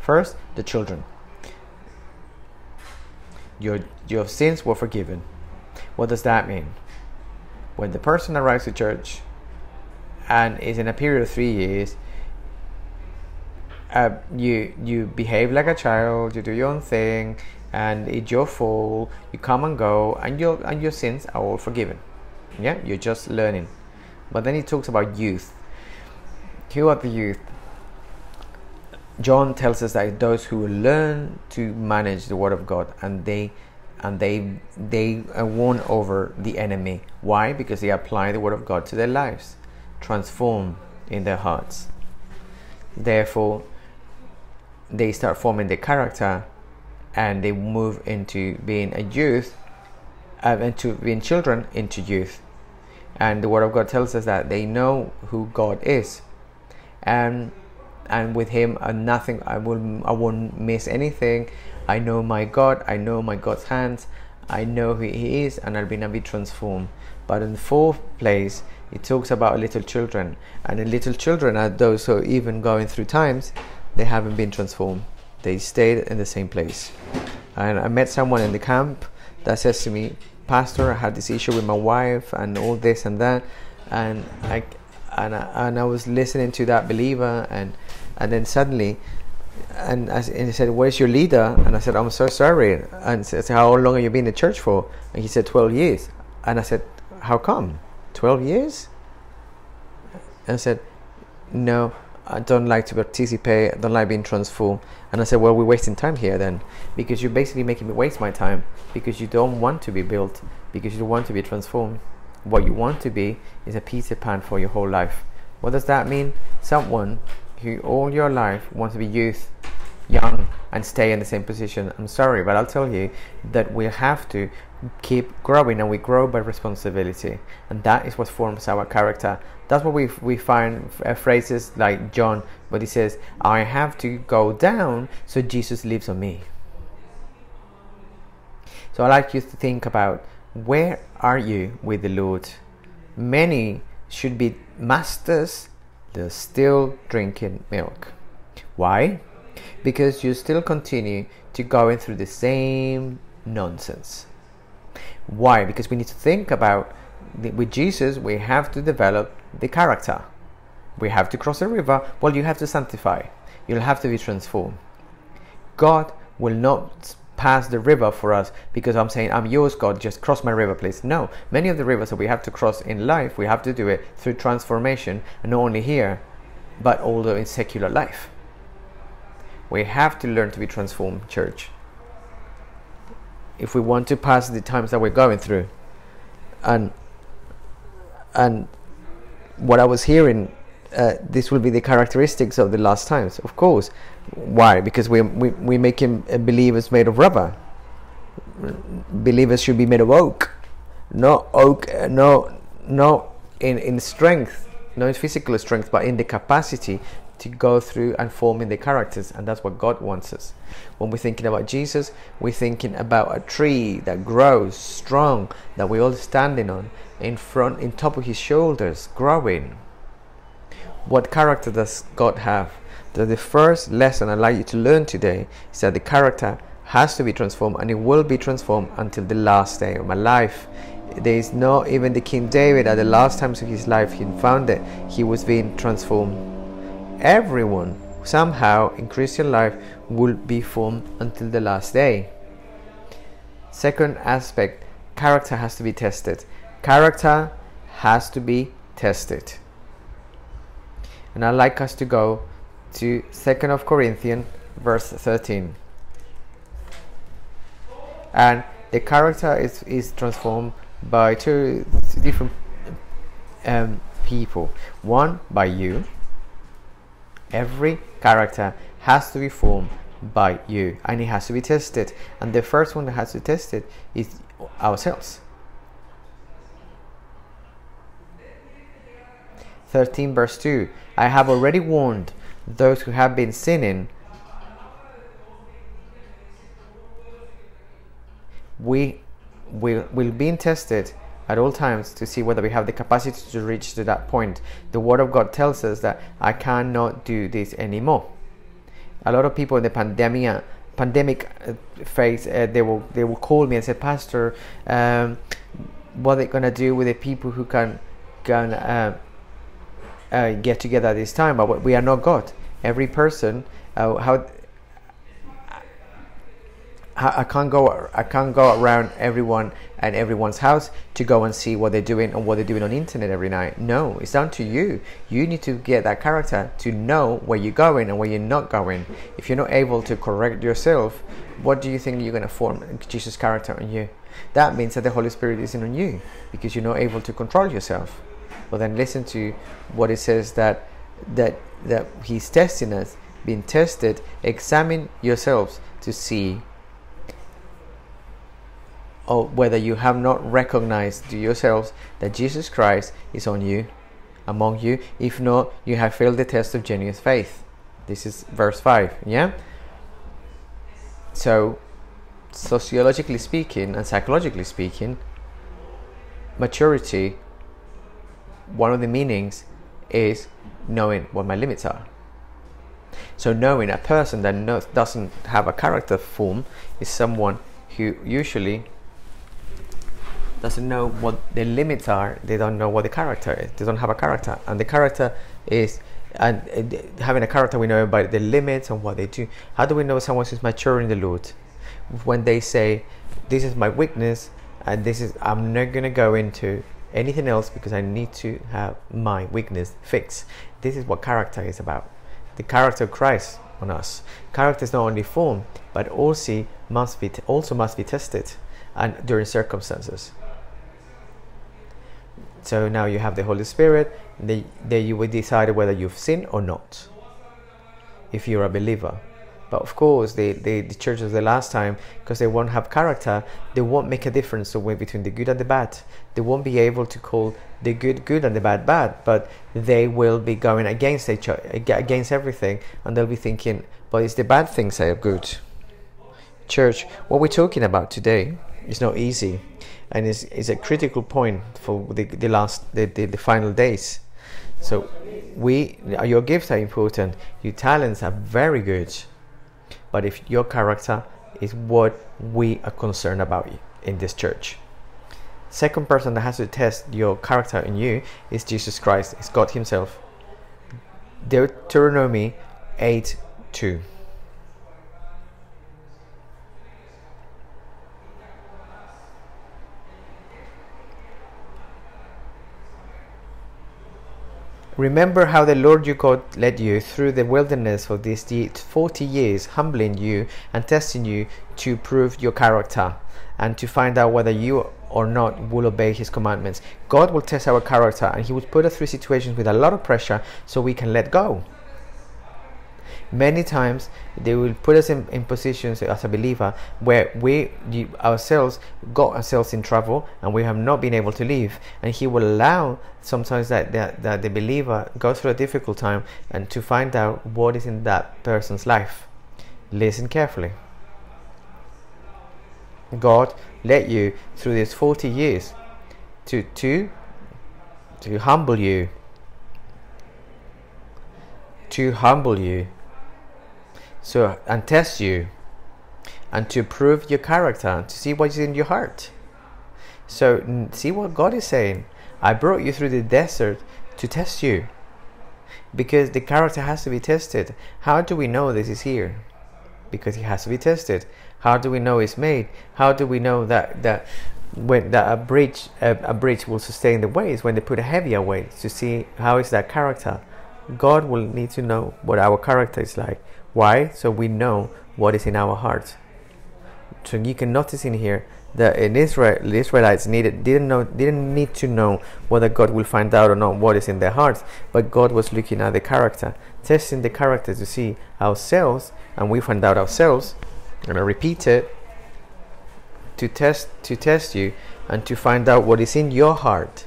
First, the children. Your, your sins were forgiven. What does that mean? When the person arrives to church and is in a period of three years, uh, you you behave like a child, you do your own thing, and it's your fault. You come and go, and your and your sins are all forgiven. Yeah, you're just learning. But then he talks about youth. Who are the youth? John tells us that those who learn to manage the word of God and they and they they won over the enemy. Why? Because they apply the word of God to their lives, transform in their hearts. Therefore, they start forming the character and they move into being a youth, uh, into being children into youth. And the Word of God tells us that they know who God is, and and with Him, uh, nothing. I will. I won't miss anything. I know my God. I know my God's hands. I know who He is, and I'll be, I'll be transformed. But in the fourth place, it talks about little children, and the little children are those who are even going through times, they haven't been transformed. They stayed in the same place. And I met someone in the camp that says to me, Pastor, I had this issue with my wife and all this and that, and I and I, and I was listening to that believer, and and then suddenly and, and he said, "Where's your leader?" And I said, "I'm so sorry." And said, "How long have you been in church for?" And he said, "12 years." And I said, "How come? 12 years?" And I said, "No, I don't like to participate. I don't like being transformed." And I said, "Well, we're wasting time here then, because you're basically making me waste my time because you don't want to be built, because you don't want to be transformed. What you want to be is a Peter Pan for your whole life. What does that mean? Someone who all your life wants to be youth, young, and stay in the same position. I'm sorry, but I'll tell you that we have to keep growing, and we grow by responsibility, and that is what forms our character. That's what we we find uh, phrases like John, but he says, "I have to go down so Jesus lives on me." So I like you to think about where are you with the Lord. Many should be masters they're still drinking milk. Why? Because you still continue to going through the same nonsense. Why? Because we need to think about with Jesus, we have to develop the character. We have to cross a river. Well, you have to sanctify. You'll have to be transformed. God will not pass the river for us because I'm saying, I'm yours, God, just cross my river, please. No, many of the rivers that we have to cross in life, we have to do it through transformation, and not only here, but also in secular life. We have to learn to be transformed, church. If we want to pass the times that we're going through. And and what I was hearing, uh, this will be the characteristics of the last times. Of course, why? Because we, we, we're making believers made of rubber. Believers should be made of oak. Not oak, no, no in, in strength, not in physical strength, but in the capacity to go through and forming the characters. And that's what God wants us. When we're thinking about Jesus, we're thinking about a tree that grows strong, that we're all standing on, in front, in top of his shoulders, growing. What character does God have? that the first lesson I'd like you to learn today is that the character has to be transformed and it will be transformed until the last day of my life. There is no even the King David at the last times of his life he found that he was being transformed. Everyone somehow in Christian life will be formed until the last day. Second aspect, character has to be tested. Character has to be tested. And I'd like us to go to 2nd of Corinthians verse 13 and the character is, is transformed by two different um, people one by you every character has to be formed by you and it has to be tested. And the first one that has to test it is ourselves. 13 verse 2 i have already warned those who have been sinning, we will, will be tested at all times to see whether we have the capacity to reach to that point. The Word of God tells us that I cannot do this anymore. A lot of people in the pandemic pandemic uh, phase, uh, they will they will call me and say, Pastor, um, what are they gonna do with the people who can can uh, uh, get together this time, but we are not God. Every person, uh, how I can't go. I can't go around everyone and everyone's house to go and see what they're doing and what they're doing on the internet every night. No, it's down to you. You need to get that character to know where you're going and where you're not going. If you're not able to correct yourself, what do you think you're going to form Jesus' character on you? That means that the Holy Spirit isn't on you because you're not able to control yourself. Well, then listen to what it says that that that He's testing us, being tested. Examine yourselves to see or whether you have not recognized to yourselves that Jesus Christ is on you, among you. If not, you have failed the test of genuine faith. This is verse 5, yeah? So, sociologically speaking and psychologically speaking, maturity, one of the meanings is knowing what my limits are. So, knowing a person that knows, doesn't have a character form is someone who usually doesn't know what the limits are. They don't know what the character is. They don't have a character, and the character is and uh, having a character we know about the limits and what they do. How do we know someone is mature in the Lord? When they say, "This is my weakness," and this is I'm not gonna go into anything else because I need to have my weakness fixed. This is what character is about. The character of Christ on us. Character is not only formed, but also must be also must be tested, and during circumstances. So now you have the Holy Spirit. Then you will decide whether you've sinned or not. If you're a believer. But of course, the, the, the churches the last time, because they won't have character, they won't make a difference between the good and the bad. They won't be able to call the good good and the bad bad, but they will be going against each against everything, and they'll be thinking, but it's the bad things that are good. Church, what we're talking about today is not easy and is, is a critical point for the, the last the, the, the final days. So we your gifts are important. Your talents are very good. But if your character is what we are concerned about in this church. Second person that has to test your character in you is jesus christ. It's god himself. Deuteronomy 8 2 Remember how the Lord your God led you through the wilderness for these 40 years, humbling you and testing you to prove your character and to find out whether you or not will obey his commandments. God will test our character and he will put us through situations with a lot of pressure so we can let go many times they will put us in, in positions as a believer where we ourselves got ourselves in trouble and we have not been able to leave. And he will allow sometimes that, that, that the believer goes through a difficult time and to find out what is in that person's life. Listen carefully. God led you through these 40 years to to to humble you. To humble you so, and test you and to prove your character, to see what's in your heart. So, see what God is saying. I brought you through the desert to test you because the character has to be tested. How do we know this is here? Because it has to be tested. How do we know it's made? How do we know that that when that a bridge a, a bridge will sustain the waves when they put a heavier weight to see how is that character? God will need to know what our character is like. Why? So we know what is in our hearts. So you can notice in here that in Israel, the Israelites needed didn't know didn't need to know whether God will find out or not what is in their hearts, but God was looking at the character, testing the character to see ourselves, and we find out ourselves. And I repeat it to test to test you and to find out what is in your heart.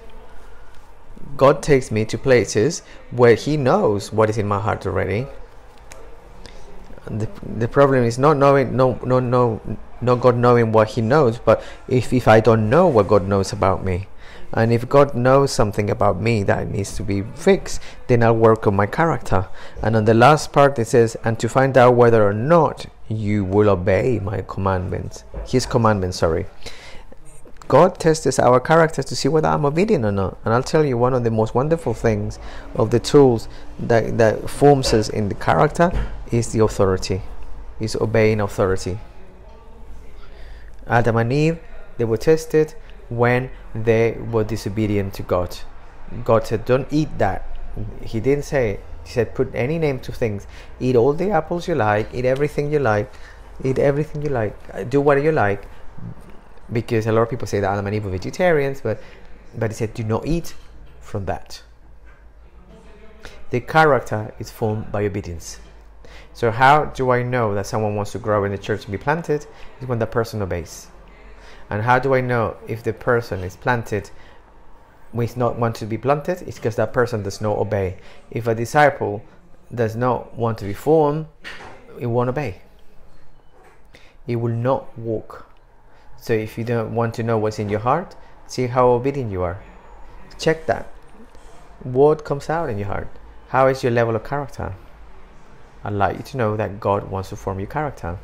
God takes me to places where He knows what is in my heart already the, the problem is not knowing no no no not God knowing what he knows but if, if I don't know what God knows about me and if God knows something about me that needs to be fixed then I'll work on my character and on the last part it says and to find out whether or not you will obey my commandments his commandments sorry God tests our character to see whether I'm obedient or not. And I'll tell you one of the most wonderful things of the tools that, that forms us in the character is the authority, is obeying authority. Adam and Eve, they were tested when they were disobedient to God. God said, Don't eat that. He didn't say, He said, Put any name to things. Eat all the apples you like, eat everything you like, eat everything you like, uh, do what you like. Because a lot of people say that Adam and Eve were vegetarians, but, but He said, Do not eat from that. The character is formed by obedience. So, how do I know that someone wants to grow in the church and be planted? Is when the person obeys. And how do I know if the person is planted with not want to be planted? It's because that person does not obey. If a disciple does not want to be formed, it won't obey. It will not walk. So if you don't want to know what's in your heart, see how obedient you are. Check that. What comes out in your heart? How is your level of character? I'd like you to know that God wants to form your character.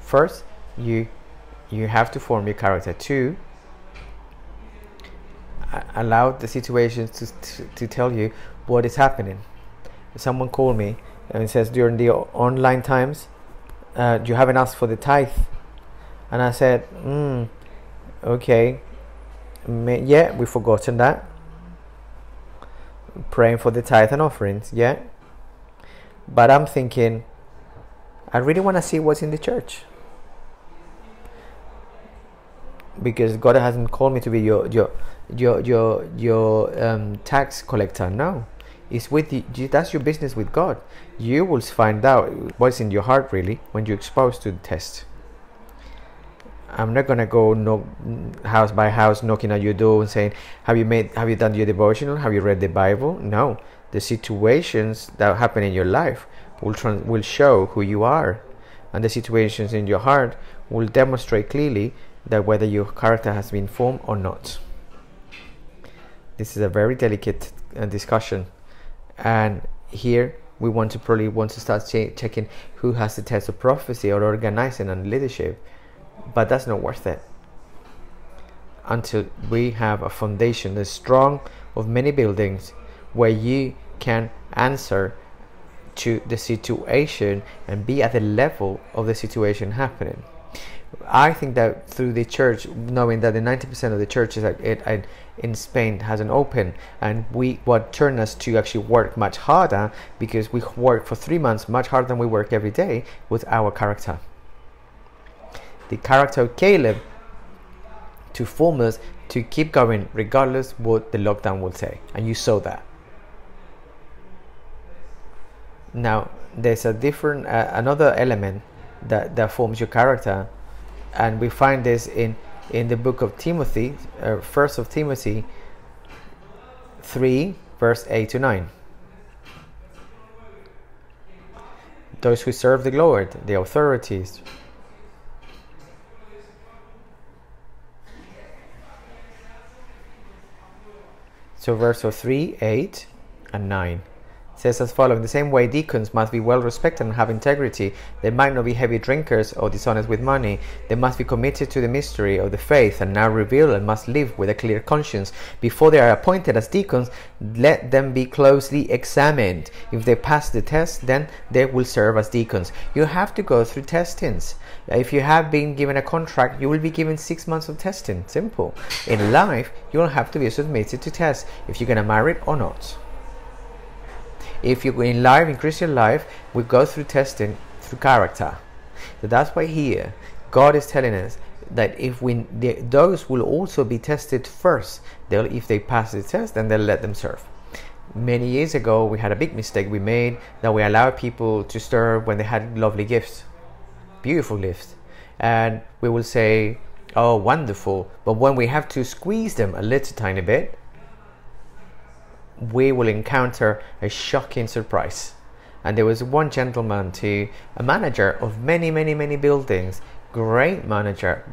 First, you you have to form your character. Two, allow the situations to, to, to tell you what is happening. Someone called me and says during the online times, uh, you haven't asked for the tithe, and I said, mm, okay, yeah, we've forgotten that. Praying for the tithe and offerings, yeah. But I'm thinking, I really want to see what's in the church because God hasn't called me to be your your your your your um, tax collector. No, it's with you. That's your business with God. You will find out what's in your heart really when you're exposed to the test. I'm not gonna go knock house by house knocking at your door and saying, "Have you made? Have you done your devotional? Have you read the Bible?" No, the situations that happen in your life will trans- will show who you are, and the situations in your heart will demonstrate clearly that whether your character has been formed or not. This is a very delicate uh, discussion, and here we want to probably want to start ch- checking who has the test of prophecy or organizing and leadership, but that's not worth it. Until we have a foundation that's strong of many buildings where you can answer to the situation and be at the level of the situation happening. I think that through the church, knowing that the 90% of the churches in Spain hasn't opened, and we what turned us to actually work much harder because we work for three months much harder than we work every day with our character. The character of Caleb to form us to keep going regardless what the lockdown will say, and you saw that. Now there's a different uh, another element that that forms your character and we find this in in the book of Timothy, uh, first of Timothy 3, verse 8 to 9. Those who serve the Lord, the authorities. So, verse 3, 8, and 9 says as following the same way deacons must be well respected and have integrity they might not be heavy drinkers or dishonest with money. They must be committed to the mystery of the faith and now revealed and must live with a clear conscience. Before they are appointed as deacons let them be closely examined. If they pass the test then they will serve as deacons. You have to go through testings. If you have been given a contract you will be given six months of testing. Simple. In life you will have to be submitted to tests if you're going to marry or not if you in life in christian life we go through testing through character. So that's why here god is telling us that if we those will also be tested first. They'll if they pass the test then they'll let them serve. Many years ago we had a big mistake we made that we allowed people to serve when they had lovely gifts beautiful gifts. And we will say oh wonderful. But when we have to squeeze them a little tiny bit we will encounter a shocking surprise. And there was one gentleman to a manager of many, many, many buildings, great manager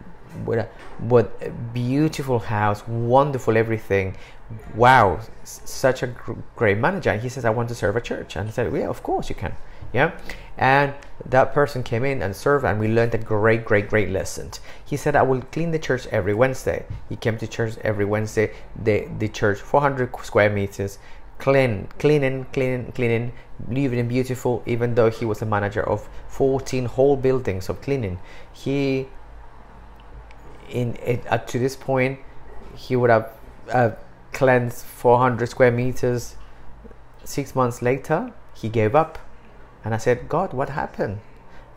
with a, with a beautiful house, wonderful everything. Wow, such a gr- great manager. And he says, I want to serve a church. And I said, Yeah, of course you can. Yeah. And that person came in and served, and we learned a great, great, great lesson. He said, I will clean the church every Wednesday. He came to church every Wednesday. The, the church, 400 square meters, clean, cleaning, cleaning, cleaning, leaving beautiful, even though he was a manager of 14 whole buildings of cleaning. He, in it, uh, to this point, he would have uh, cleansed 400 square meters. Six months later, he gave up and I said, God, what happened?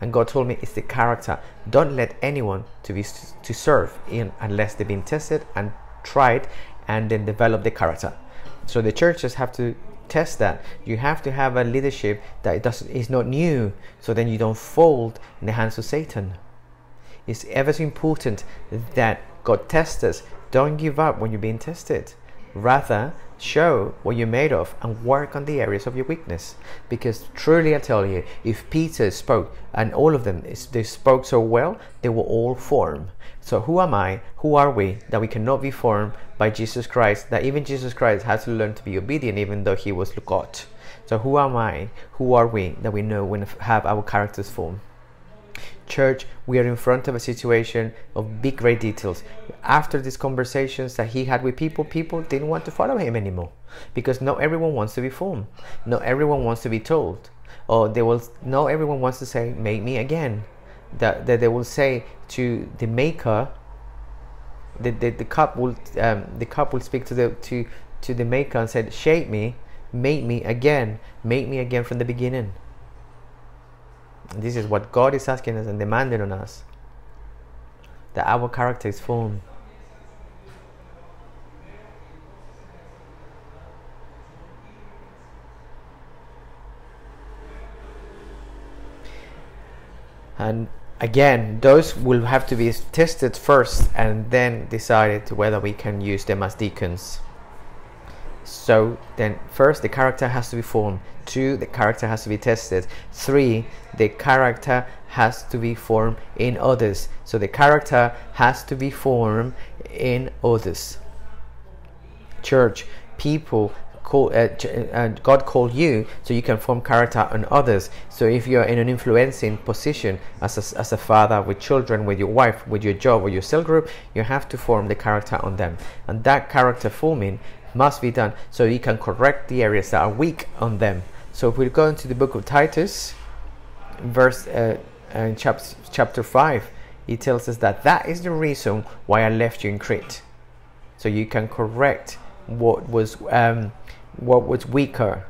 And God told me it's the character. Don't let anyone to be to serve in unless they've been tested and tried and then develop the character. So the churches have to test that. You have to have a leadership that does is not new, so then you don't fold in the hands of Satan. It's ever so important that God tests us. Don't give up when you're being tested. Rather, show what you're made of and work on the areas of your weakness. Because truly, I tell you, if Peter spoke and all of them they spoke so well, they will all form. So, who am I? Who are we that we cannot be formed by Jesus Christ? That even Jesus Christ has to learn to be obedient, even though he was God. So, who am I? Who are we that we know when have our characters formed? Church, we are in front of a situation of big, great details. After these conversations that he had with people, people didn't want to follow him anymore because not everyone wants to be formed. Not everyone wants to be told. Or they will, not everyone wants to say, Make me again. That, that they will say to the maker, the, the, the cup will um, the cup will speak to the to to the maker and said, Shape me, make me again, make me again from the beginning. This is what God is asking us and demanding on us that our character is formed. And again, those will have to be tested first and then decided whether we can use them as deacons. So then, first, the character has to be formed. Two, the character has to be tested. Three, the character has to be formed in others. So the character has to be formed in others. Church, people, call, uh, uh, God called you so you can form character on others. So if you're in an influencing position as a, as a father with children, with your wife, with your job, with your cell group, you have to form the character on them. And that character forming must be done so you can correct the areas that are weak on them. So if we go into the book of Titus, verse uh, uh, chapter, chapter 5, he tells us that that is the reason why I left you in Crete. So you can correct what was um, what was weaker.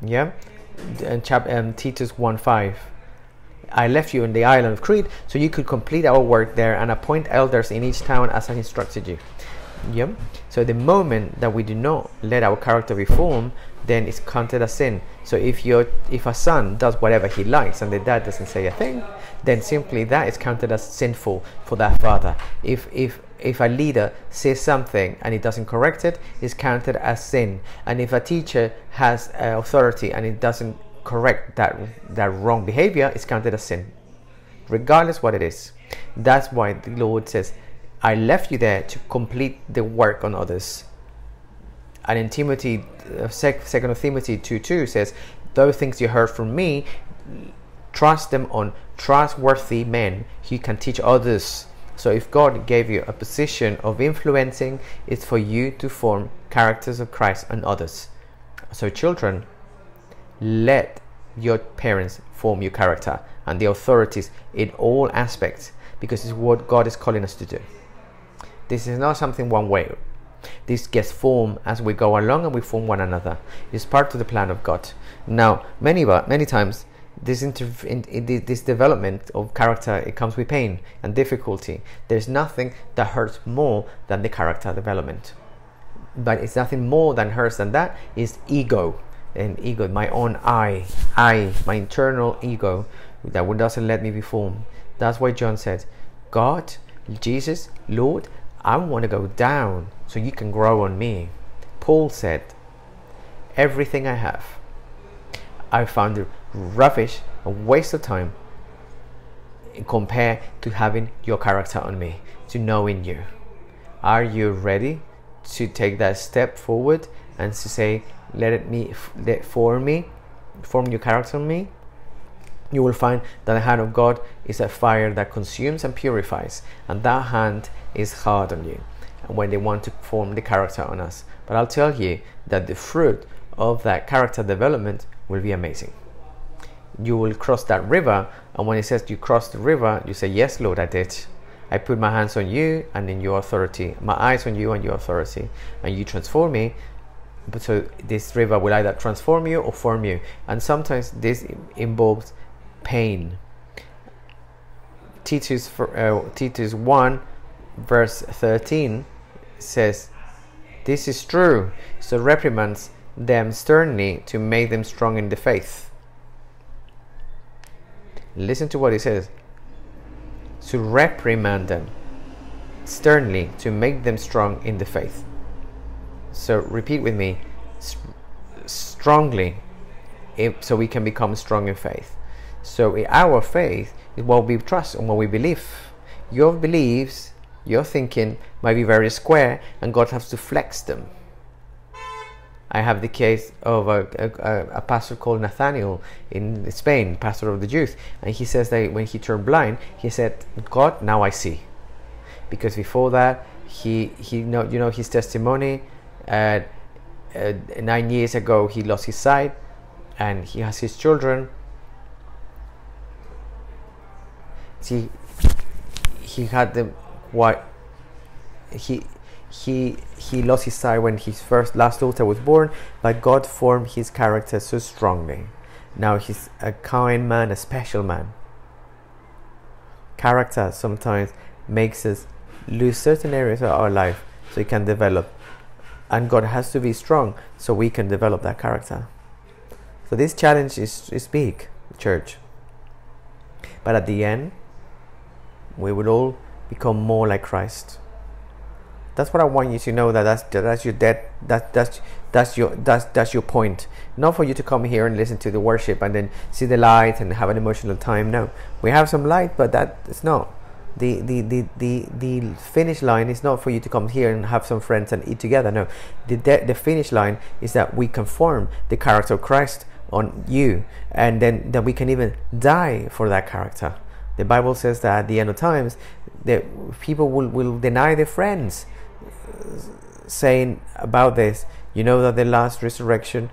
Yeah? And chap- um, Titus 1 5. I left you in the island of Crete so you could complete our work there and appoint elders in each town as I instructed you. So the moment that we do not let our character be formed, then it's counted as sin. So if you if a son does whatever he likes and the dad doesn't say a thing, then simply that is counted as sinful for that father. If if if a leader says something and he doesn't correct it, it's counted as sin. And if a teacher has uh, authority and it doesn't correct that that wrong behavior, it's counted as sin, regardless what it is. That's why the Lord says I left you there to complete the work on others. And in Timothy, uh, second Timothy 2 2 says, Those things you heard from me, trust them on trustworthy men who can teach others. So if God gave you a position of influencing, it's for you to form characters of Christ and others. So children, let your parents form your character and the authorities in all aspects because it's what God is calling us to do. This is not something one way. This gets formed as we go along and we form one another. It's part of the plan of God. Now, many many times this in this development of character it comes with pain and difficulty. There's nothing that hurts more than the character development. But it's nothing more than hurts than that is ego and ego, my own I, I, my internal ego that doesn't let me be formed. That's why John said, God, Jesus, Lord, I want to go down so you can grow on me. Paul said, Everything I have, I found it rubbish, a waste of time compared to having your character on me, to knowing you. Are you ready to take that step forward and to say, Let it me let form me, form your character on me? You will find that the hand of God is a fire that consumes and purifies, and that hand is hard on you and when they want to form the character on us. But I'll tell you that the fruit of that character development will be amazing. You will cross that river, and when it says you cross the river, you say, Yes, Lord, I did. I put my hands on you and in your authority, my eyes on you and your authority, and you transform me. But so this river will either transform you or form you, and sometimes this involves pain. Titus, uh, Titus 1 verse 13 says, This is true, so reprimands them sternly to make them strong in the faith. Listen to what he says. To reprimand them sternly to make them strong in the faith. So repeat with me strongly so we can become strong in faith. So in our faith is what we trust and what we believe. Your beliefs, your thinking might be very square and God has to flex them. I have the case of a, a, a, pastor called Nathaniel in Spain, pastor of the Jews, and he says that when he turned blind, he said, "God, now I see," because before that, he he know you know his testimony. Uh, uh, nine years ago, he lost his sight, and he has his children. See, he had them what he he he lost his sight when his first last daughter was born, but God formed his character so strongly. Now he's a kind man, a special man. Character sometimes makes us lose certain areas of our life so we can develop. And God has to be strong so we can develop that character. So this challenge is, is big, church. But at the end, we will all become more like Christ that's what I want you to know that that's that's your that that that's that's your that's that's your point. Not for you to come here and listen to the worship and then see the light and have an emotional time. No, we have some light, but that is not the the the the, the finish line is not for you to come here and have some friends and eat together. No, the the finish line is that we conform the character of Christ on you, and then that we can even die for that character. The Bible says that at the end of times, that people will, will deny their friends saying about this, you know that the last resurrection,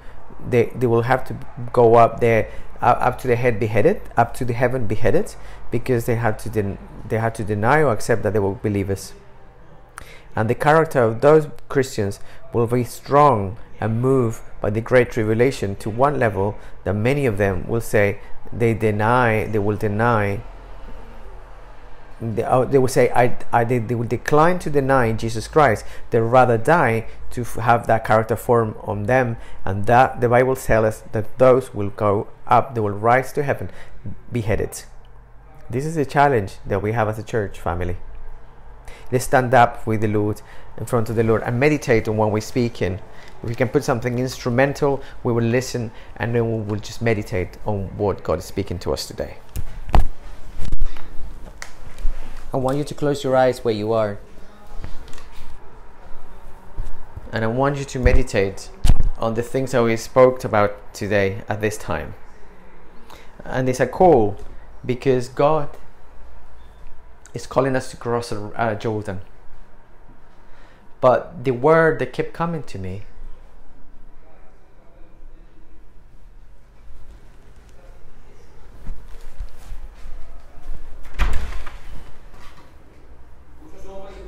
they, they will have to go up there, up to the head beheaded, up to the heaven beheaded, because they had to den- they had to deny or accept that they were believers. And the character of those Christians will be strong and move by the great tribulation to one level that many of them will say they deny, they will deny they, uh, they will say I, I they, they will decline to deny Jesus Christ. They rather die to have that character form on them. And that the Bible tells us that those will go up they will rise to heaven beheaded. This is a challenge that we have as a church family. Let's stand up with the Lord in front of the Lord and meditate on what we're speaking. If we can put something instrumental we will listen and then we will just meditate on what God is speaking to us today I want you to close your eyes where you are. And I want you to meditate on the things that we spoke about today at this time. And it's a call because God is calling us to cross uh, Jordan. But the word that kept coming to me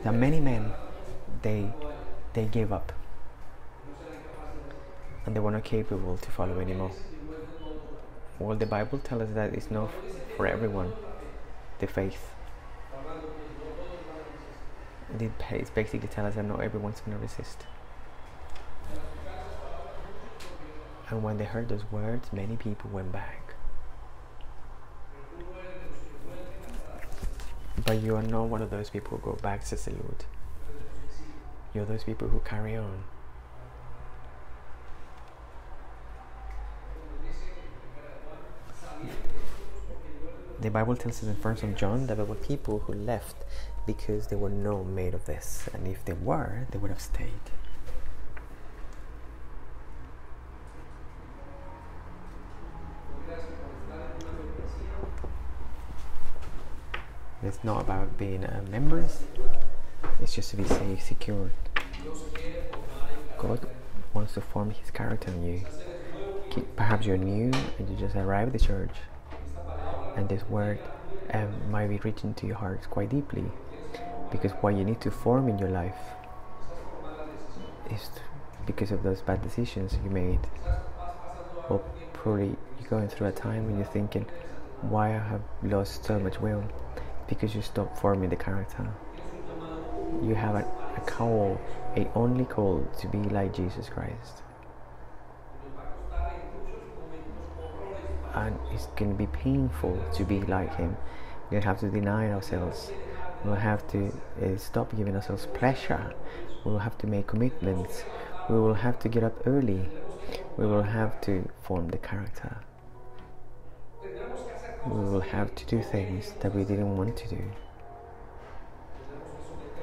There many men, they, they gave up. And they were not capable to follow anymore. Well, the Bible tells us that it's not for everyone, the faith. It's basically telling us that not everyone's going to resist. And when they heard those words, many people went back. But you are not one of those people who go back to salute. You're those people who carry on. The Bible tells us in First of John that there were people who left because they were not made of this, and if they were, they would have stayed. Not about being uh, members. It's just to be safe, secure. God wants to form His character in you. Perhaps you're new and you just arrived at the church, and this word um, might be reaching to your heart quite deeply, because what you need to form in your life is because of those bad decisions you made, or probably you're going through a time when you're thinking, "Why I have lost so much will." Because you stop forming the character. You have a, call, a only call to be like Jesus Christ. And it's going to be painful to be like Him. We have to deny ourselves We will have to uh, stop giving ourselves pleasure. We will have to make commitments. We will have to get up early. We will have to form the character. We will have to do things that we didn't want to do.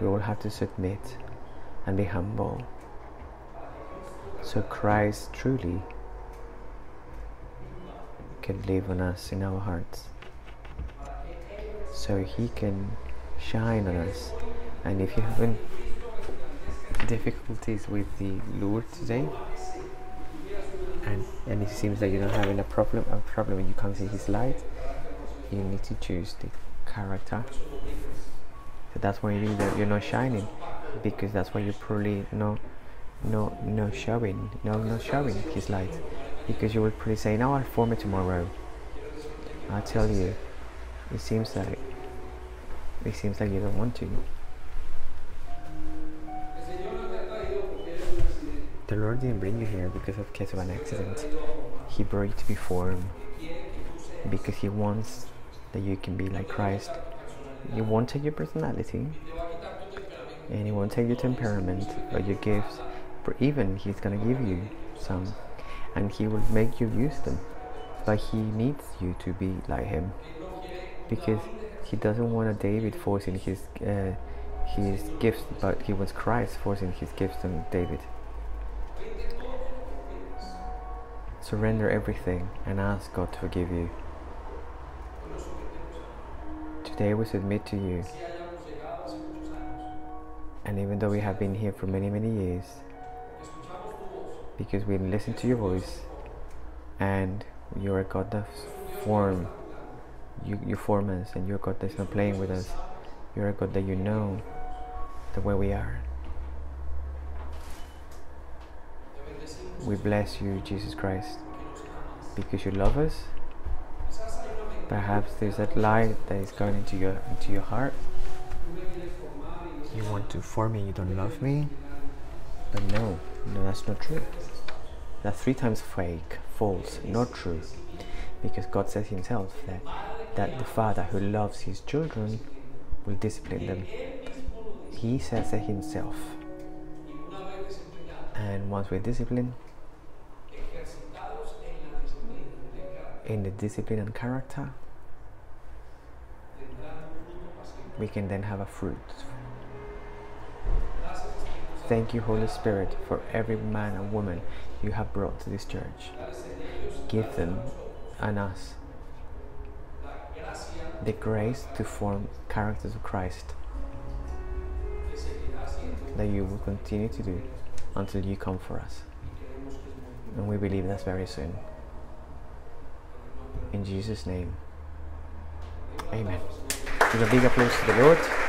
We will have to submit and be humble. So Christ truly can live on us in our hearts. So he can shine on us. And if you have any difficulties with the Lord today, and, and it seems that you're not having a problem a problem and you can't see his light, you need to choose the character. So that's why you you're not shining, because that's why you're probably not no no showing no not showing his light. Because you would probably say no I'll form it tomorrow. I tell you it seems like it seems like you don't want to. The Lord didn't bring you here because of case of an accident. He brought you to be formed because he wants that you can be like Christ. He won't take your personality and he won't take your temperament or your gifts but even he's gonna give you some and he will make you use them. But he needs you to be like him because he doesn't want a David forcing his uh, his gifts but he wants Christ forcing his gifts on David. Surrender everything and ask God to forgive you today we submit to you. And even though we have been here for many many years because we listen to your voice and you're a God that form you, you form us and you're God that's not playing with us you're a God that you know the way we are. We bless you Jesus Christ because you love us perhaps there's that light that is going into your into your heart you want to form me you don't love me but no no that's not true that's three times fake, false, not true. Because God says Himself that, that the Father who loves His children will discipline them. He says it Himself. And once we're disciplined, in the discipline and character, we can then have a fruit Thank you, Holy Spirit, for every man and woman you have brought to this church. Give them and us the grace to form characters of Christ that you will continue to do until you come for us. And we believe that's very soon. In Jesus' name, Amen. Give a big applause to the Lord.